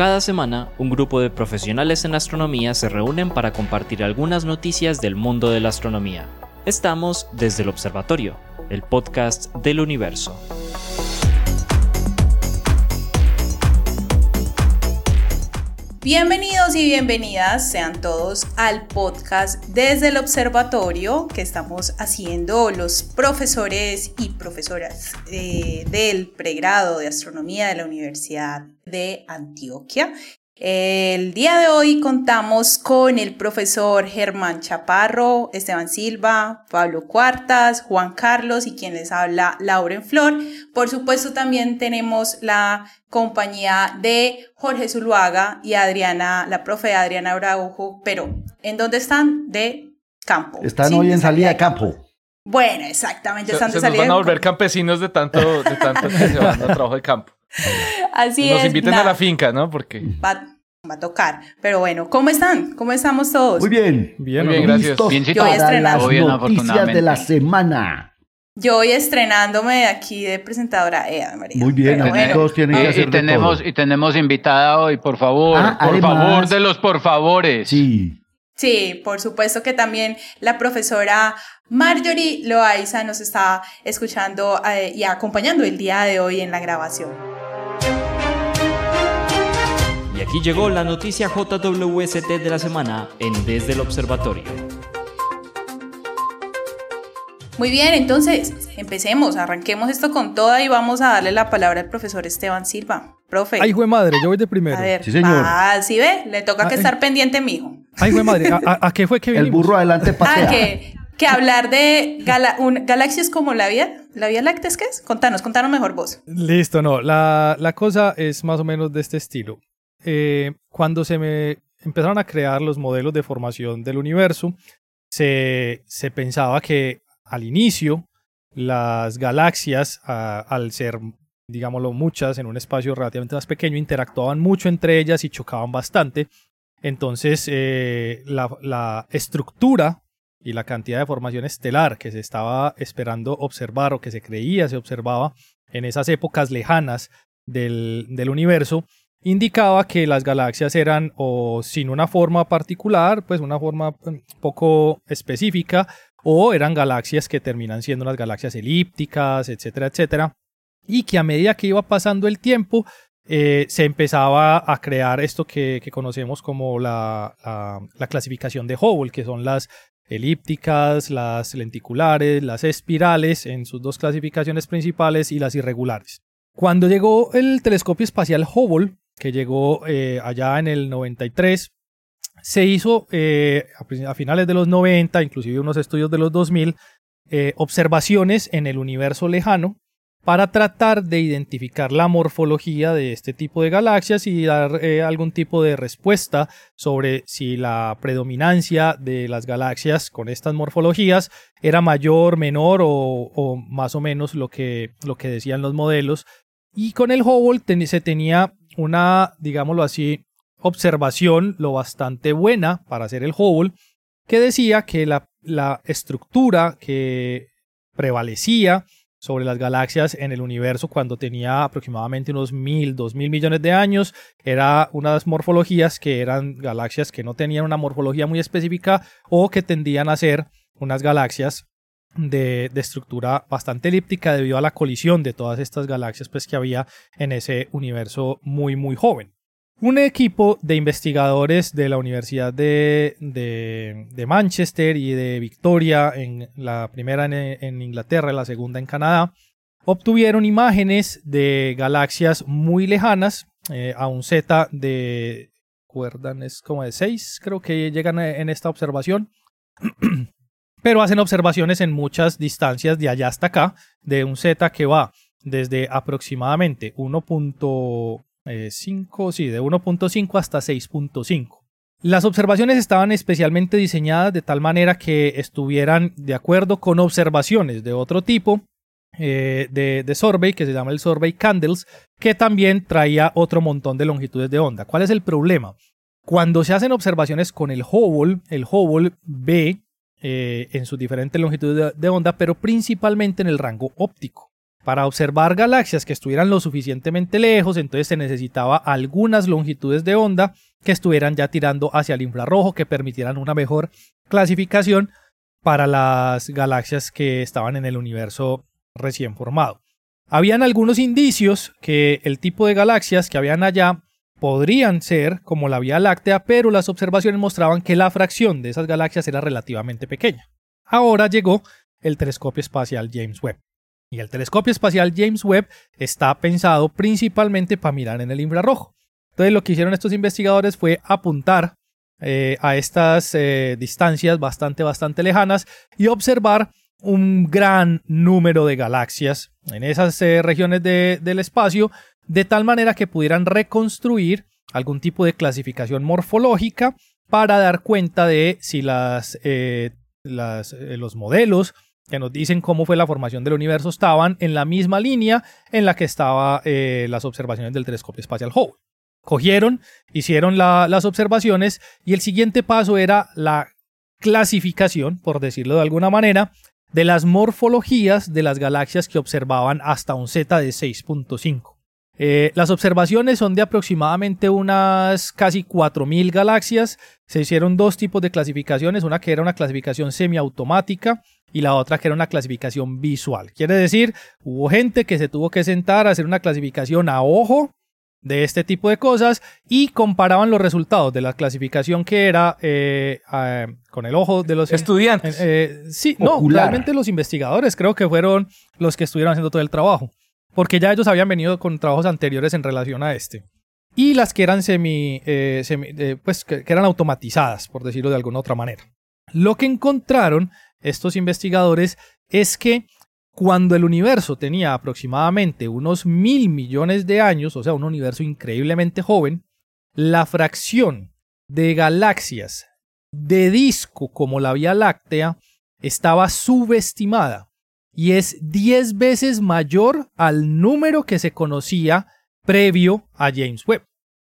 Cada semana, un grupo de profesionales en astronomía se reúnen para compartir algunas noticias del mundo de la astronomía. Estamos desde el Observatorio, el podcast del universo. Bienvenidos y bienvenidas sean todos al podcast desde el observatorio que estamos haciendo los profesores y profesoras eh, del pregrado de astronomía de la Universidad de Antioquia. El día de hoy contamos con el profesor Germán Chaparro, Esteban Silva, Pablo Cuartas, Juan Carlos y quien les habla Lauren Flor. Por supuesto también tenemos la compañía de Jorge Zuluaga y Adriana, la profe Adriana Araujo, pero ¿en dónde están? De campo. Están hoy en salida de campo. Bueno, exactamente, están se, de se nos van a volver campesinos de tanto, de tanto que se van a trabajo de campo. Así Nos es. inviten nada, a la finca, ¿no? Porque Va, va a tocar. Pero bueno, ¿cómo están? ¿Cómo estamos todos? Muy bien. bien, Muy bien, gracias. Bien, Yo voy las bien, noticias de la semana. Yo voy estrenándome aquí de presentadora. Eh, María. Muy bien, bueno, todos tienen que Y, hacer y tenemos, todo. y tenemos invitada hoy, por favor. Ah, por además- favor, de los por favores. Sí. Sí, por supuesto que también la profesora Marjorie Loaiza nos está escuchando eh, y acompañando el día de hoy en la grabación. Y aquí llegó la noticia JWST de la semana en Desde el Observatorio. Muy bien, entonces empecemos, arranquemos esto con toda y vamos a darle la palabra al profesor Esteban Silva. Profe. Ay, jue madre, yo voy de primero. a ver, Sí, señor. Ah, sí ve, le toca que Ay. estar pendiente, mijo. Ay, jue madre, ¿a, a- a qué fue que El vinimos? burro adelante patea. Ah, que, que hablar de gala- un- galaxias como la Vía, la Vía Láctea, ¿es qué es? Contanos, contanos mejor vos. Listo, no. La, la cosa es más o menos de este estilo. Eh, cuando se me empezaron a crear los modelos de formación del universo, se, pensaba que al inicio las galaxias, al ser, digámoslo, muchas en un espacio relativamente más pequeño, interactuaban mucho entre ellas y chocaban bastante. Entonces, eh, la, estructura y la cantidad de formación estelar que se estaba esperando observar o que se creía se observaba en esas épocas lejanas del universo, indicaba que las galaxias eran o sin una forma particular, pues una forma mm, poco específica, o eran galaxias que terminan siendo unas galaxias elípticas, etcétera, etcétera, y que a medida que iba pasando el tiempo, eh, se empezaba a crear esto que, conocemos como la, la- la clasificación de Hubble, que son las elípticas, las lenticulares, las espirales en sus dos clasificaciones principales y las irregulares. Cuando llegó el telescopio espacial Hubble, que llegó eh, allá en el 93, se hizo eh, a finales de los 90, inclusive unos estudios de los 2000, eh, observaciones en el universo lejano para tratar de identificar la morfología de este tipo de galaxias y dar eh, algún tipo de respuesta sobre si la predominancia de las galaxias con estas morfologías era mayor, menor o, o más o menos lo que, lo que decían los modelos. Y con el Hubble ten- se tenía una, digámoslo así, observación lo bastante buena para hacer el Hubble, que decía que la, la estructura que prevalecía sobre las galaxias en el universo cuando tenía aproximadamente unos mil, dos mil millones de años. Era unas morfologías que eran galaxias que no tenían una morfología muy específica o que tendían a ser unas galaxias de, estructura bastante elíptica debido a la colisión de todas estas galaxias pues, que había en ese universo muy, muy joven. Un equipo de investigadores de la Universidad de, de- Manchester y de Victoria, en la primera en, en Inglaterra y la segunda en Canadá, obtuvieron imágenes de galaxias muy lejanas eh, a un Z de, recuerdan, es como de 6, creo que llegan en esta observación, pero hacen observaciones en muchas distancias de allá hasta acá, de un Z que va desde aproximadamente 1.5, sí, de 1.5 hasta 6.5. Las observaciones estaban especialmente diseñadas de tal manera que estuvieran de acuerdo con observaciones de otro tipo eh, de, de que se llama el Survey Candles, que también traía otro montón de longitudes de onda. ¿Cuál es el problema? Cuando se hacen observaciones con el Hubble, el Hubble ve eh, en sus diferentes longitudes de, de onda, pero principalmente en el rango óptico. Para observar galaxias que estuvieran lo suficientemente lejos, entonces se necesitaba algunas longitudes de onda que estuvieran ya tirando hacia el infrarrojo, que permitieran una mejor clasificación para las galaxias que estaban en el universo recién formado. Habían algunos indicios que el tipo de galaxias que habían allá podrían ser como la Vía Láctea, pero las observaciones mostraban que la fracción de esas galaxias era relativamente pequeña. Ahora llegó el telescopio espacial James Webb. Y el telescopio espacial James Webb está pensado principalmente para mirar en el infrarrojo. Entonces lo que hicieron estos investigadores fue apuntar eh, a estas eh, distancias bastante, bastante lejanas y observar un gran número de galaxias en esas eh, regiones del espacio, de tal manera que pudieran reconstruir algún tipo de clasificación morfológica para dar cuenta de si las, los modelos que nos dicen cómo fue la formación del universo estaban en la misma línea en la que estaban las observaciones del telescopio espacial Hubble. Cogieron, hicieron las observaciones y el siguiente paso era la clasificación, por decirlo de alguna manera, de las morfologías de las galaxias que observaban hasta un Z de 6.5. Eh, las observaciones son de aproximadamente unas casi 4.000 galaxias. Se hicieron dos tipos de clasificaciones, una que era una clasificación semiautomática y la otra que era una clasificación visual. Quiere decir, hubo gente que se tuvo que sentar a hacer una clasificación a ojo de este tipo de cosas y comparaban los resultados de la clasificación que era eh, con el ojo de los estudiantes. Eh, sí, no, realmente los investigadores creo que fueron los que estuvieron haciendo todo el trabajo, porque ya ellos habían venido con trabajos anteriores en relación a este. Y las que eran semi, eh, pues que eran automatizadas, por decirlo de alguna otra manera. Lo que encontraron estos investigadores es que cuando el universo tenía aproximadamente unos mil millones de años, o sea, un universo increíblemente joven, la fracción de galaxias de disco como la Vía Láctea estaba subestimada y es 10 veces mayor al número que se conocía previo a James Webb.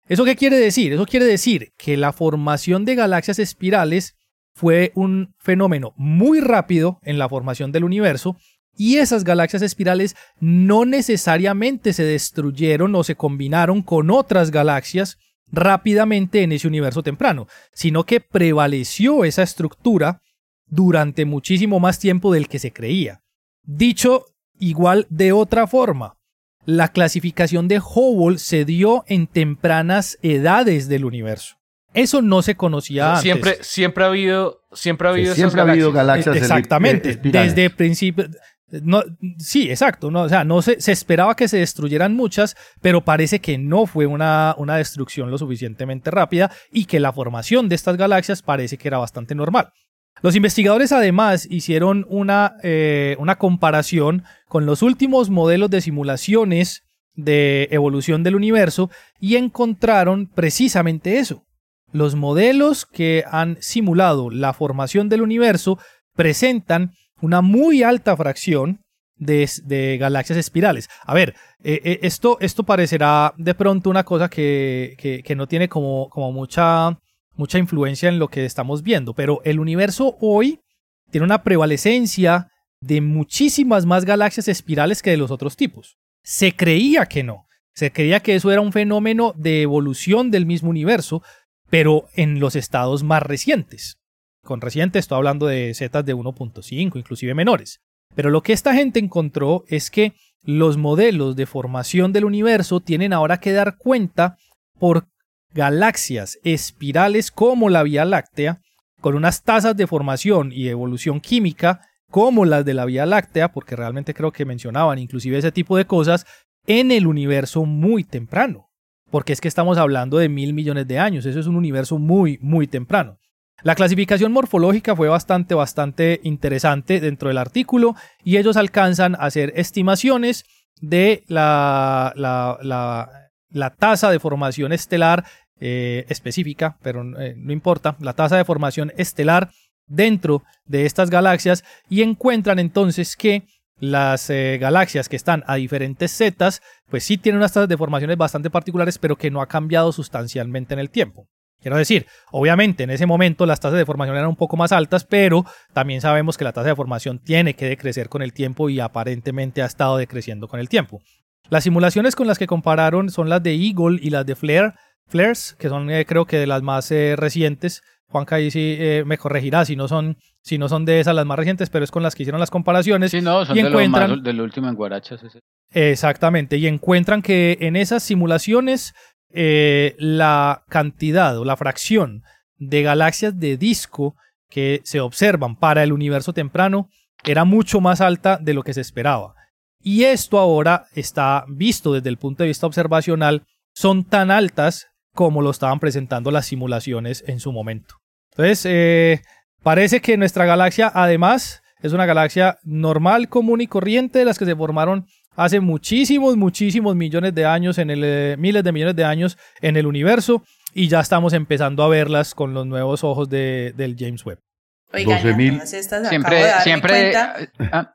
¿Eso qué quiere decir? Eso quiere decir que la formación de galaxias espirales fue un fenómeno muy rápido en la formación del universo y esas galaxias espirales no necesariamente se destruyeron o se combinaron con otras galaxias rápidamente en ese universo temprano, sino que prevaleció esa estructura durante muchísimo más tiempo del que se creía. Dicho igual de otra forma, la clasificación de Hubble se dio en tempranas edades del universo. Eso no se conocía antes. Siempre, siempre ha habido, siempre ha habido, siempre ha habido galaxias. Exactamente. Desde principio, no, sí, exacto. No, o sea, no se, se, esperaba que se destruyeran muchas, pero parece que no fue una, una, destrucción lo suficientemente rápida y que la formación de estas galaxias parece que era bastante normal. Los investigadores además hicieron una, eh, una comparación con los últimos modelos de simulaciones de evolución del universo y encontraron precisamente eso. Los modelos que han simulado la formación del universo presentan una muy alta fracción de, galaxias espirales. A ver, eh, eh, esto, esto parecerá de pronto una cosa que, no tiene como, como mucha, mucha influencia en lo que estamos viendo, pero el universo hoy tiene una prevalecencia de muchísimas más galaxias espirales que de los otros tipos. Se creía que no, se creía que eso era un fenómeno de evolución del mismo universo, pero en los estados más recientes con reciente estoy hablando de zetas de 1.5, inclusive menores. Pero lo que esta gente encontró es que los modelos de formación del universo tienen ahora que dar cuenta por galaxias espirales como la Vía Láctea, con unas tasas de formación y evolución química como las de la Vía Láctea, porque realmente creo que mencionaban inclusive ese tipo de cosas, en el universo muy temprano. Porque es que estamos hablando de mil millones de años, eso es un universo muy, muy temprano. La clasificación morfológica fue bastante, bastante interesante dentro del artículo y ellos alcanzan a hacer estimaciones de la, la, tasa de formación estelar eh, específica, pero eh, no importa, la tasa de formación estelar dentro de estas galaxias y encuentran entonces que las eh, galaxias que están a diferentes zetas, pues sí tienen unas tasas de formaciones bastante particulares, pero que no ha cambiado sustancialmente en el tiempo. Quiero decir, obviamente en ese momento las tasas de formación eran un poco más altas, pero también sabemos que la tasa de formación tiene que decrecer con el tiempo y aparentemente ha estado decreciendo con el tiempo. Las simulaciones con las que compararon son las de Eagle y las de Flare, Flares, que son eh, creo que de las más eh, recientes. Juanca ahí sí eh, me corregirá si no, son, si no son de esas las más recientes, pero es con las que hicieron las comparaciones. Sí, no, son y de lo encuentran- más, del último en Guarachas. ese. Exactamente, y encuentran que en esas simulaciones eh, la cantidad o la fracción de galaxias de disco que se observan para el universo temprano era mucho más alta de lo que se esperaba. Y esto ahora está visto desde el punto de vista observacional, son tan altas como lo estaban presentando las simulaciones en su momento. Entonces, eh, parece que nuestra galaxia además es una galaxia normal, común y corriente de las que se formaron hace muchísimos, muchísimos millones de años, en el, eh, miles de millones de años en el universo y ya estamos empezando a verlas con los nuevos ojos de, del James Webb. Oigan, 12.000. entonces estas acabo de Siempre, siempre. ah,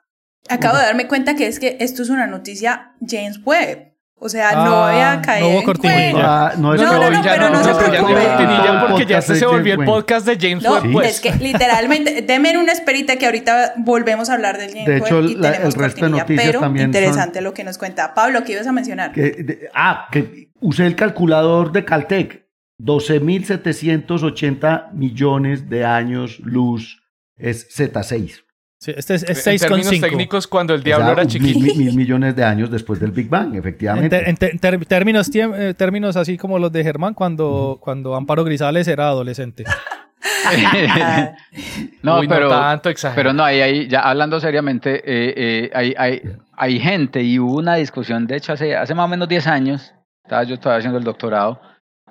acabo de darme cuenta que es que esto es una noticia James Webb. O sea, no Ah, voy a no caer hubo cortinilla. Ah, no, es No, que no, no, ya pero no se no hay preocupe. cortinilla porque ya este se de volvió el Webb. podcast de James No, Webb, pues. es que literalmente, denme una esperita que ahorita volvemos a hablar del James De hecho, Webb y la- el tenemos resto de noticias pero también son- interesante lo que nos cuenta. Pablo, ¿qué ibas a mencionar? Que- de- ah, que usé el calculador de Caltech. 12.780 millones de años luz es Z6. Sí, este es, es en términos 6,5. técnicos, cuando el O diablo sea, era chiquito. mil- mil millones de años después del Big Bang, En, efectivamente. en ter- en ter- términos, tiem- eh, términos así como los de Germán cuando, cuando Amparo Grisales era adolescente. no, Uy, pero. no tanto. Pero no, ahí, ahí, ya hablando seriamente, eh, eh, hay, hay, hay gente y hubo una discusión, de hecho, hace, hace más o menos 10 años, estaba yo todavía haciendo el doctorado,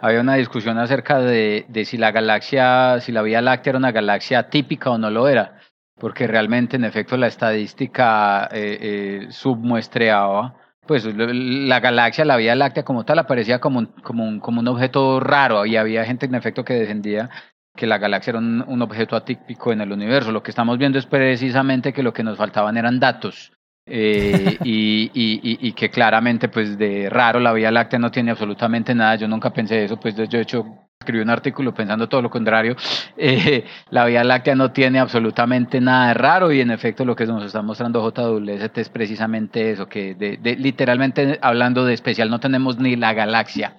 había una discusión acerca de, de si la galaxia, si la Vía Láctea era una galaxia típica o no lo era, porque realmente, en efecto, la estadística eh, eh, submuestreaba, pues la galaxia, la Vía Láctea como tal, aparecía como un, como un, como un objeto raro, había gente, en efecto, que defendía que la galaxia era un, objeto atípico en el universo. Lo que estamos viendo es precisamente que lo que nos faltaban eran datos. eh, y, y, y, y que claramente, pues de raro, la Vía Láctea no tiene absolutamente nada. Yo nunca pensé eso, pues yo de hecho escribí un artículo pensando todo lo contrario. Eh, la Vía Láctea no tiene absolutamente nada de raro y en efecto lo que nos está mostrando JWST es precisamente eso, que de, de- literalmente hablando de especial no tenemos ni la galaxia.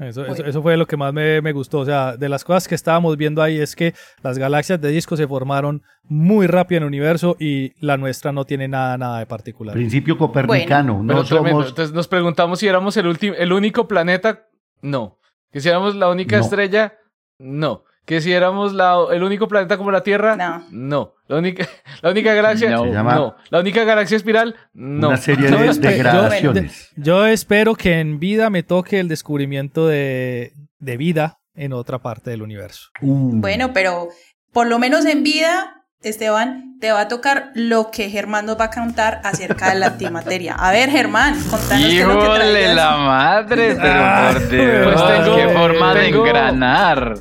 Eso, Uy. eso, eso fue lo que más me, me gustó. O sea, de las cosas que estábamos viendo ahí es que las galaxias de disco se formaron muy rápido en el universo y la nuestra no tiene nada, nada de particular. Principio copernicano. No somos. Entonces nos preguntamos si éramos el, ulti- el único planeta. No. Que si éramos la única No. estrella. No. Que si éramos la, el único planeta como la Tierra. No. No. La única, la única galaxia. No. No. La única galaxia espiral. No. Una serie de yo- degradaciones. Yo espero que en vida me toque el descubrimiento de, de vida en otra parte del universo. Uh, Bueno, pero por lo menos en vida, Esteban, te va a tocar lo que Germán nos va a contar acerca de la antimateria. A ver, Germán, contanos qué es lo que traías. la madre, pero Ah, por Dios, pues tengo- qué forma de engranar.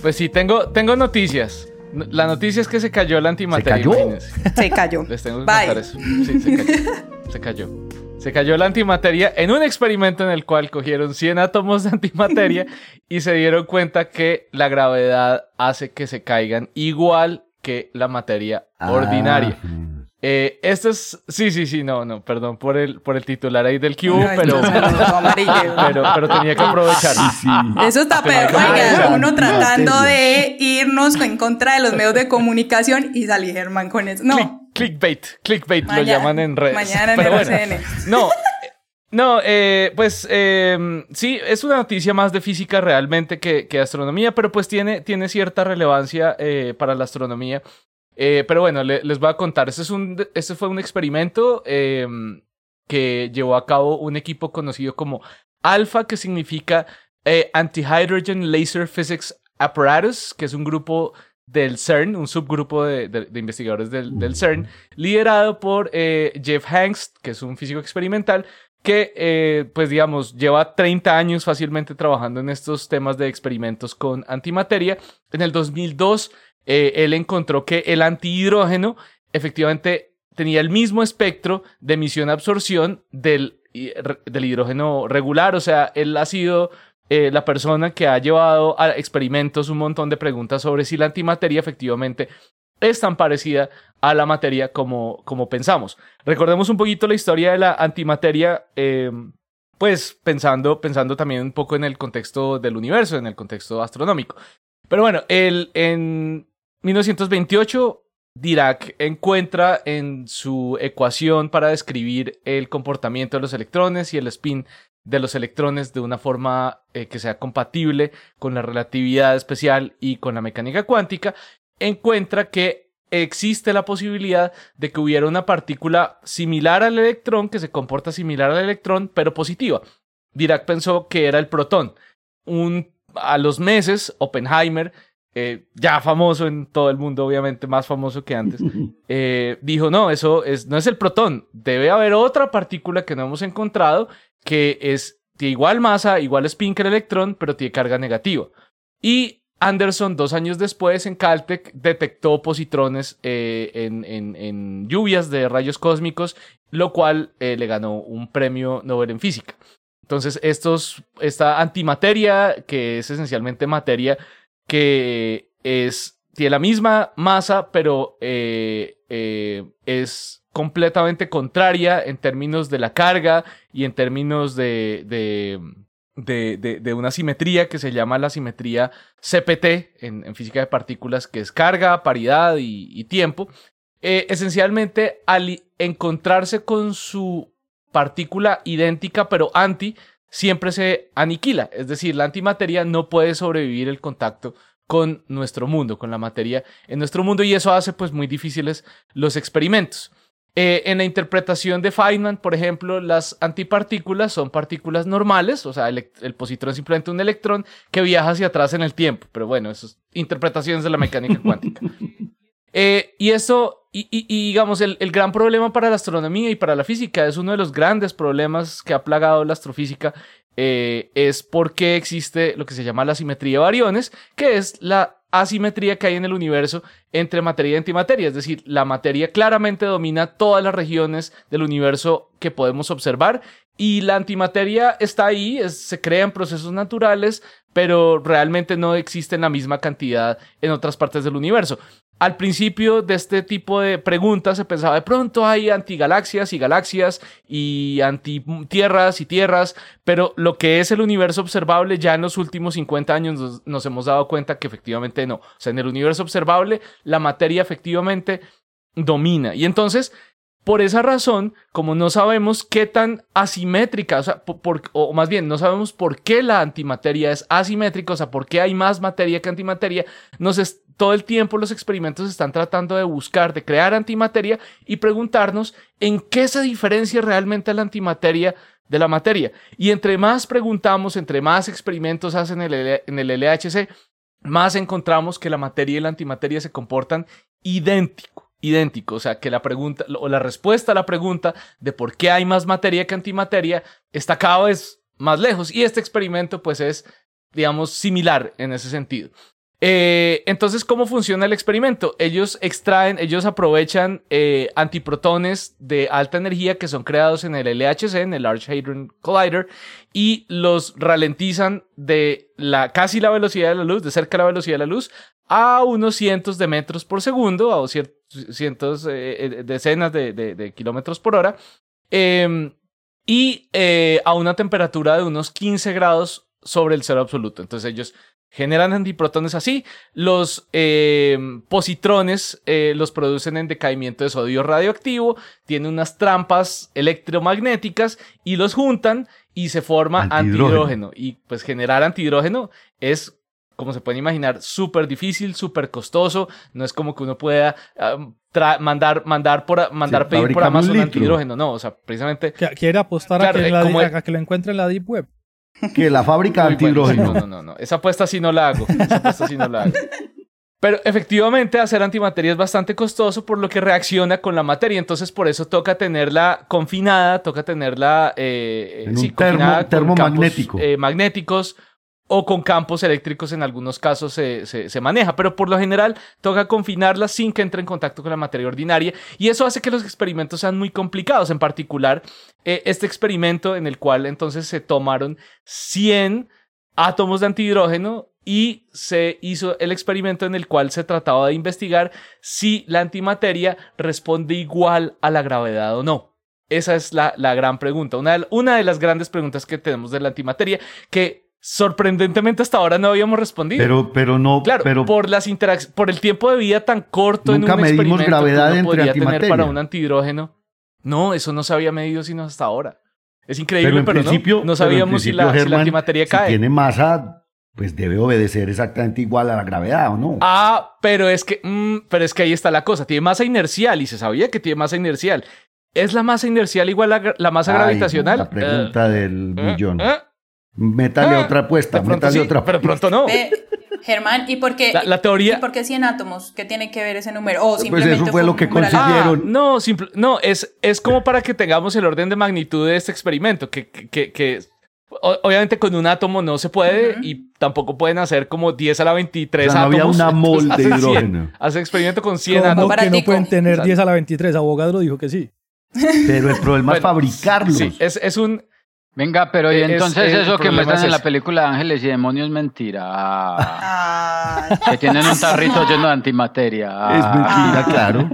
Pues sí, tengo, tengo noticias. La noticia es que se cayó la antimateria. ¿Se cayó? imagínense. Se cayó. Les tengo que Bye. contar eso. Sí, se cayó. Se cayó. Se cayó la antimateria en un experimento en el cual cogieron 100 átomos de antimateria y se dieron cuenta que la gravedad hace que se caigan igual que la materia ah, ordinaria. Eh, esto es... Sí, sí, sí, no, no, perdón por el, por el titular ahí del Q, pero, pero, pero tenía que aprovechar. Sí, sí. Eso está Pero peor. Oiga, uno tratando de irnos en contra de los medios de comunicación y salí Germán con eso. No, Click- clickbait, clickbait lo llaman en redes. mañana en Pero bueno, no, no, eh, pues eh, sí, es una noticia más de física realmente que, que astronomía, pero pues tiene, tiene cierta relevancia eh, para la astronomía. Eh, pero bueno, le- les voy a contar. Este, es un, este fue un experimento eh, que llevó a cabo un equipo conocido como ALPHA, que significa eh, Anti-Hydrogen Laser Physics Apparatus, que es un grupo del CERN, un subgrupo de, de- de investigadores del, del CERN, liderado por eh, Jeff Hanks, que es un físico experimental, que, eh, pues digamos, lleva 30 años fácilmente trabajando en estos temas de experimentos con antimateria. En el 2002 eh, él encontró que el antihidrógeno efectivamente tenía el mismo espectro de emisión-absorción del, del hidrógeno regular. O sea, él ha sido eh, la persona que ha llevado a experimentos un montón de preguntas sobre si la antimateria efectivamente es tan parecida a la materia como, como pensamos. Recordemos un poquito la historia de la antimateria, em, pues pensando, pensando también un poco en el contexto del universo, en el contexto astronómico. Pero bueno, el, en 1928 Dirac encuentra en su ecuación para describir el comportamiento de los electrones y el spin de los electrones de una forma eh, que sea compatible con la relatividad especial y con la mecánica cuántica, encuentra que existe la posibilidad de que hubiera una partícula similar al electrón, que se comporta similar al electrón, pero positiva. Dirac pensó que era el protón. Un, a los meses, Oppenheimer, eh, ya famoso en todo el mundo, obviamente más famoso que antes, eh, dijo, no, eso es, no es el protón, debe haber otra partícula que no hemos encontrado que es, tiene igual masa, igual spin que el electrón, pero tiene carga negativa. Y Anderson, dos años después, en Caltech, detectó positrones eh, en, lluvias de rayos cósmicos, lo cual le ganó un premio Nobel en física. Entonces, estos, esta antimateria, que es esencialmente materia que es, tiene la misma masa, pero eh, es completamente contraria en términos de la carga y en términos de de, una simetría que se llama la simetría CPT en, física de partículas, que es carga, paridad y, tiempo. Eh, esencialmente, al encontrarse con su partícula idéntica pero anti, siempre se aniquila. Es decir, la antimateria no puede sobrevivir el contacto con nuestro mundo, con la materia en nuestro mundo y eso hace pues muy difíciles los experimentos. Eh, en la interpretación de Feynman, por ejemplo, las antipartículas son partículas normales, o sea, el, positrón es simplemente un electrón que viaja hacia atrás en el tiempo, pero bueno, eso es interpretaciones de la mecánica cuántica. Eh, y eso, y, digamos, el, gran problema para la astronomía y para la física, es uno de los grandes problemas que ha plagado la astrofísica, eh, es por qué existe lo que se llama la simetría de variones, que es la asimetría que hay en el universo entre materia y antimateria. Es decir, la materia claramente domina todas las regiones del universo que podemos observar y la antimateria está ahí, se crea en procesos naturales, pero realmente no existe en la misma cantidad en otras partes del universo. Al principio de este tipo de preguntas se pensaba de pronto hay antigalaxias y galaxias y antitierras y tierras, pero lo que es el universo observable ya en los últimos 50 años nos, hemos dado cuenta que efectivamente no. O sea, en el universo observable la materia efectivamente domina. Y entonces por esa razón, como no sabemos qué tan asimétrica, o, más bien no sabemos por qué la antimateria es asimétrica, o sea, por qué hay más materia que antimateria, nos todo el tiempo los experimentos están tratando de buscar, de crear antimateria y preguntarnos en qué se diferencia realmente la antimateria de la materia. Y entre más preguntamos, entre más experimentos hacen en el, en el LHC, más encontramos que la materia y la antimateria se comportan idéntico idéntico, o sea, que la pregunta o la respuesta a la pregunta de por qué hay más materia que antimateria está cada vez más lejos y este experimento pues es, digamos, similar en ese sentido. Eh, entonces, ¿cómo funciona el experimento? Ellos extraen, ellos aprovechan eh, antiprotones de alta energía que son creados en el LHC, en el Large Hadron Collider, y los ralentizan de la, casi la velocidad de la luz, de cerca de la velocidad de la luz, a unos cientos de metros por segundo, a cientos, eh, decenas de, kilómetros por hora, em, y a una temperatura de unos 15 grados sobre el cero absoluto. Entonces ellos generan antiprotones así. Los eh, positrones eh, los producen en decaimiento de sodio radioactivo, tienen unas trampas electromagnéticas y los juntan y se forma antihidrógeno. Y pues generar antihidrógeno es como se pueden imaginar, súper difícil, súper costoso. No es como que uno pueda mandar, mandar, por, mandar pedir por Amazon antihidrógeno. No, o sea, precisamente. Quiere apostar a, que eh, a, que lo encuentre en la Deep Web que la fábrica de antihidrógeno. No, no, no, Esa apuesta sí no la hago. Esa apuesta sí no la hago. Pero efectivamente hacer antimateria es bastante costoso por lo que reacciona con la materia. Entonces por eso toca tenerla confinada, toca tenerla eh, en un termo, termomagnético. Eh, magnéticos o con campos eléctricos en algunos casos se, se, maneja, pero por lo general toca confinarla sin que entre en contacto con la materia ordinaria y eso hace que los experimentos sean muy complicados, en particular eh, este experimento en el cual entonces se tomaron 100 átomos de antihidrógeno y se hizo el experimento en el cual se trataba de investigar si la antimateria responde igual a la gravedad o no. Esa es la, la gran pregunta, una de, una de, las grandes preguntas que tenemos de la antimateria, que sorprendentemente hasta ahora no habíamos respondido. Pero, pero no, claro, pero por las por el tiempo de vida tan corto nunca en un medimos experimento gravedad que entre antimateria. tener para un antihidrógeno. No, eso no se había medido sino hasta ahora. Es increíble, pero, en pero, principio, no, no sabíamos si, la, si la antimateria si cae. tiene masa, pues debe obedecer exactamente igual a la gravedad, ¿o no? Ah, pero es que, mm, pero es que ahí está la cosa. Tiene masa inercial y se sabía que tiene masa inercial. ¿Es la masa inercial igual a la masa Ay, gravitacional? La pregunta Eh, del eh, millón. eh. Métale Ah, otra apuesta, métale sí, otra pero pronto no. Ve, Germán, ¿y por qué? La, la teoría. ¿Y por qué 100 átomos? ¿Qué tiene que ver ese número? O Pues simplemente eso fue lo que consiguieron. Ah, no, simple- no es, es como para que tengamos el orden de magnitud de este experimento, que, que, que- obviamente con un átomo no se puede y tampoco pueden hacer como 10 a la 23 O sea, no había átomos. una mol de hace 100. hidrógeno. Hace experimento con 100 ¿Cómo átomos. que no pueden tener Exacto. 10 a la 23? Abogadro dijo que sí. Pero el problema es fabricarlos. Sí, es, es un... Venga, pero y Es- entonces eso que muestran es en la película de Ángeles y Demonios es mentira. Ah, que tienen un tarrito lleno de antimateria. Es mentira, claro.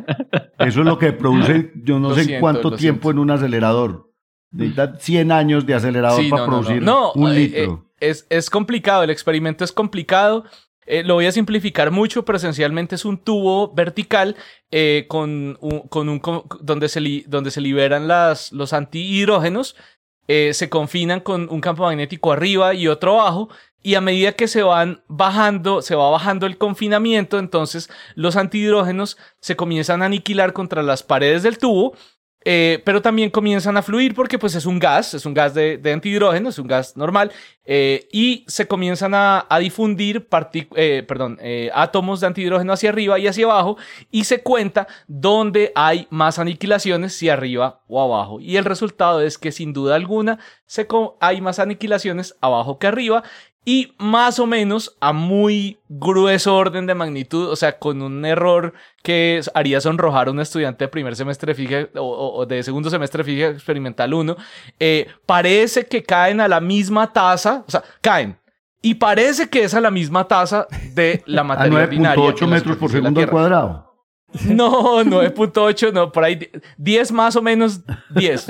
Eso es lo que produce, yo no Lo sé siento, cuánto tiempo en un acelerador. Necesita 100 años de acelerador Sí, para no, no, no. producir No, un eh, litro. eh, es, es complicado, el experimento es complicado. Eh, lo voy a simplificar mucho, pero esencialmente es un tubo vertical eh, con un, con un con- donde, se li- donde se liberan las, los antihidrógenos, eh, se confinan con un campo magnético arriba y otro abajo, y a medida que se van bajando, se va bajando el confinamiento, entonces los antihidrógenos se comienzan a aniquilar contra las paredes del tubo eh, pero también comienzan a fluir porque pues es un gas, es un gas de, antihidrógeno, es un gas normal, eh, y se comienzan a, difundir eh, perdón, átomos de antihidrógeno hacia arriba y hacia abajo, y se cuenta dónde hay más aniquilaciones, si arriba o abajo. Y el resultado es que sin duda alguna hay más aniquilaciones abajo que arriba, y más o menos a muy grueso orden de magnitud, o sea, con un error que haría sonrojar a un estudiante de primer semestre física o, de segundo semestre física experimental 1, eh, parece que caen a la misma tasa, o sea, caen. Y parece que es a la misma tasa de la A materia ordinaria. 9.8 en la metros por segundo al cuadrado. No, 9.8, no, por ahí 10 más o menos 10.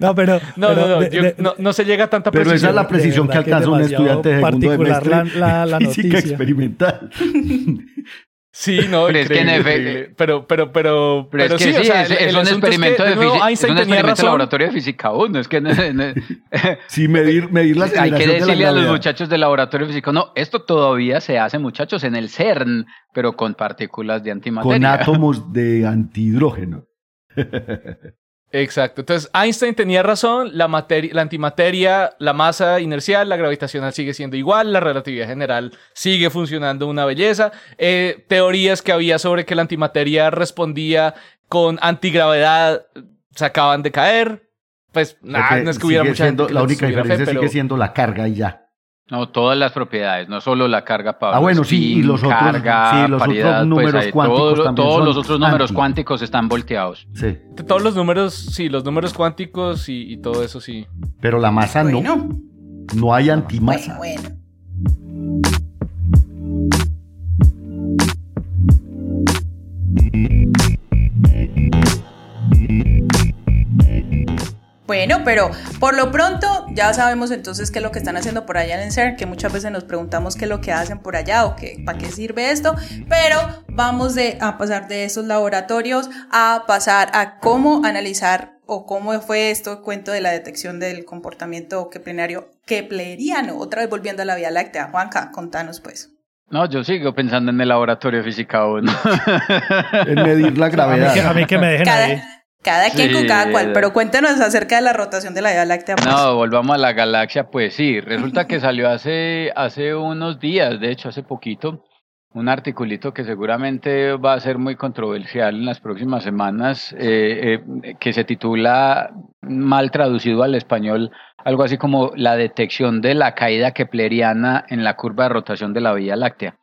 No, pero. No, pero no, no, de- yo- de- no, no se llega a tanta Pero esa es precisión. la de precisión que alcanza un estudiante de segundo particular semestre la- la- la de física noticia. experimental. Sí, no, Pero es que en increíble. Pero, pero, pero, Pero, es que sí, sí, o sea, es, el- es el un experimento que, de, nuevo, física, es un experimento de laboratorio de física 1. Es que no- no- Sí, medir, medir la hay que aceleración de la decirle a los muchachos del laboratorio de física, no, esto todavía se hace, muchachos, en el CERN, pero con partículas de antimateria. Con átomos de antihidrógeno. Exacto. Entonces, Einstein tenía razón, la, materia, la antimateria, la masa inercial, la gravitacional sigue siendo igual, la relatividad general sigue funcionando una belleza. Eh, teorías que había sobre que la antimateria respondía con antigravedad se acaban de caer. Pues, Porque no es que hubiera mucha gente que La única fe, diferencia pero- sigue siendo la carga y ya. No, todas las propiedades, no solo la carga Pablo. Ah, bueno, sí, y los otros- carga, sí, los otros paridad, números pues, ahí cuánticos todo- también todos son los otros números anti. cuánticos están volteados. Sí. Todos los números, sí, los números cuánticos y, y todo eso sí. Pero la masa no. No hay antimasa. bueno, bueno. Bueno, pero por lo pronto ya sabemos entonces qué es lo que están haciendo por allá en el CERN, que muchas veces nos preguntamos qué es lo que hacen por allá o qué, para qué sirve esto, pero vamos de, a pasar de estos laboratorios a pasar a cómo analizar o cómo fue esto cuento de la detección del comportamiento kepleriano, kepleriano, otra vez volviendo a la Vía Láctea. Juanca, contanos pues. No, yo sigo pensando en el laboratorio de física 1. En medir la A mí, gravedad. que, a mí que me dejen ahí. Cada, quien con cada cual, pero cuéntanos acerca de la rotación de la Vía Láctea. pues. No, volvamos a la galaxia, pues sí, resulta que salió hace, hace unos días, de hecho hace poquito, un articulito que seguramente va a ser muy controversial en las próximas semanas, eh, eh, que se titula, mal traducido al español, algo así como la detección de la caída kepleriana en la curva de rotación de la Vía Láctea.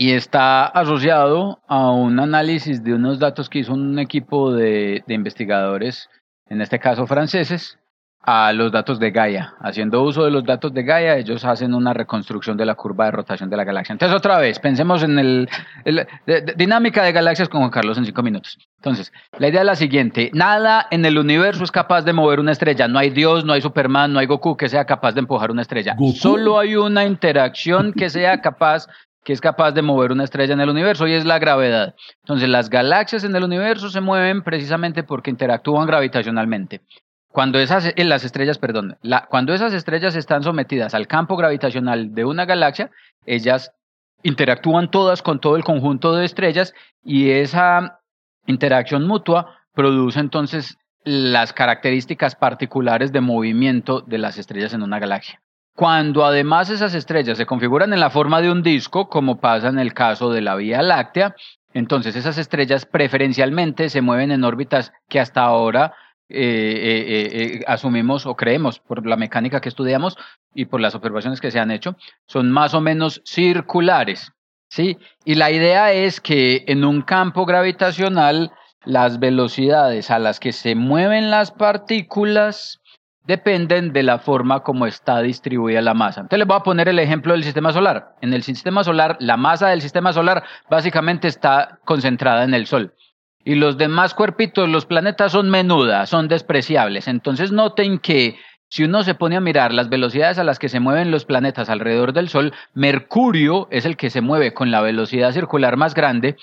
Y está asociado a un análisis de unos datos que hizo un equipo de investigadores, en este caso franceses, a los datos de Gaia. Haciendo uso de los datos de Gaia, ellos hacen una reconstrucción de la curva de rotación de la galaxia. Entonces, otra vez, pensemos en el, dinámica de galaxias con Juan Carlos en cinco minutos. Entonces, la idea es la siguiente: nada en el universo es capaz de mover una estrella. No hay Dios, no hay Superman, no hay Goku que sea capaz de empujar una estrella. Solo hay una interacción que sea capaz que es capaz de mover una estrella en el universo y es la gravedad. Entonces las galaxias en el universo se mueven precisamente porque interactúan gravitacionalmente. Cuando esas, eh, las estrellas, perdón, cuando esas estrellas están sometidas al campo gravitacional de una galaxia, ellas interactúan todas con todo el conjunto de estrellas y esa interacción mutua produce entonces las características particulares de movimiento de las estrellas en una galaxia. Cuando además esas estrellas se configuran en la forma de un disco, como pasa en el caso de la Vía Láctea, entonces esas estrellas preferencialmente se mueven en órbitas que hasta ahora eh, eh, eh, asumimos o creemos por la mecánica que estudiamos y por las observaciones que se han hecho, son más o menos circulares. ¿sí? Y la idea es que en un campo gravitacional las velocidades a las que se mueven las partículas dependen de la forma como está distribuida la masa. Entonces les voy a poner el ejemplo del sistema solar. En el sistema solar, la masa del sistema solar básicamente está concentrada en el Sol y los demás cuerpitos, los planetas son menudas, son despreciables. Entonces noten que si uno se pone a mirar las velocidades a las que se mueven los planetas alrededor del Sol, Mercurio es el que se mueve con la velocidad circular más grande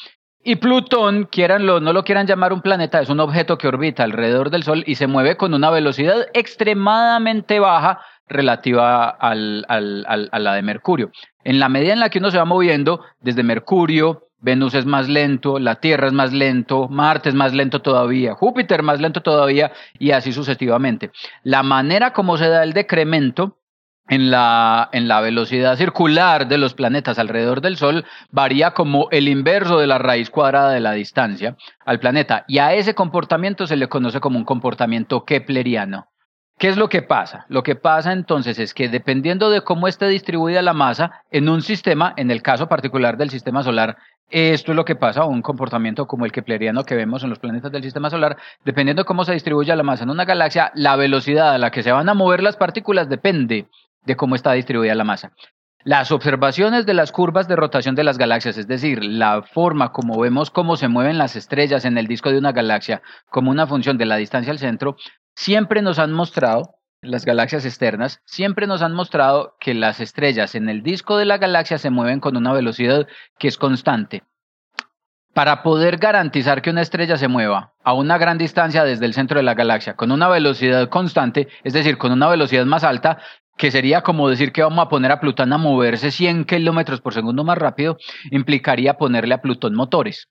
y Plutón, quieranlo, no lo quieran llamar un planeta, es un objeto que orbita alrededor del Sol y se mueve con una velocidad extremadamente baja relativa a la de Mercurio. En la medida en la que uno se va moviendo desde Mercurio, Venus es más lento, la Tierra es más lento, Marte es más lento todavía, Júpiter más lento todavía y así sucesivamente. La manera como se da el decremento en la, en la velocidad circular de los planetas alrededor del Sol varía como el inverso de la raíz cuadrada de la distancia al planeta y a ese comportamiento se le conoce como un comportamiento kepleriano. ¿Qué es lo que pasa? Lo que pasa entonces es que dependiendo de cómo esté distribuida la masa en un sistema, en el caso particular del sistema solar, esto es lo que pasa, un comportamiento como el kepleriano que vemos en los planetas del sistema solar, dependiendo de cómo se distribuye la masa en una galaxia, la velocidad a la que se van a mover las partículas depende de cómo está distribuida la masa. Las observaciones de las curvas de rotación de las galaxias, es decir, la forma como vemos cómo se mueven las estrellas en el disco de una galaxia como una función de la distancia al centro, siempre nos han mostrado, las galaxias externas, siempre nos han mostrado que las estrellas en el disco de la galaxia se mueven con una velocidad que es constante. Para poder garantizar que una estrella se mueva a una gran distancia desde el centro de la galaxia con una velocidad constante, es decir, con una velocidad más alta, que sería como decir que vamos a poner a Plutón a moverse 100 kilómetros por segundo más rápido, implicaría ponerle a Plutón motores.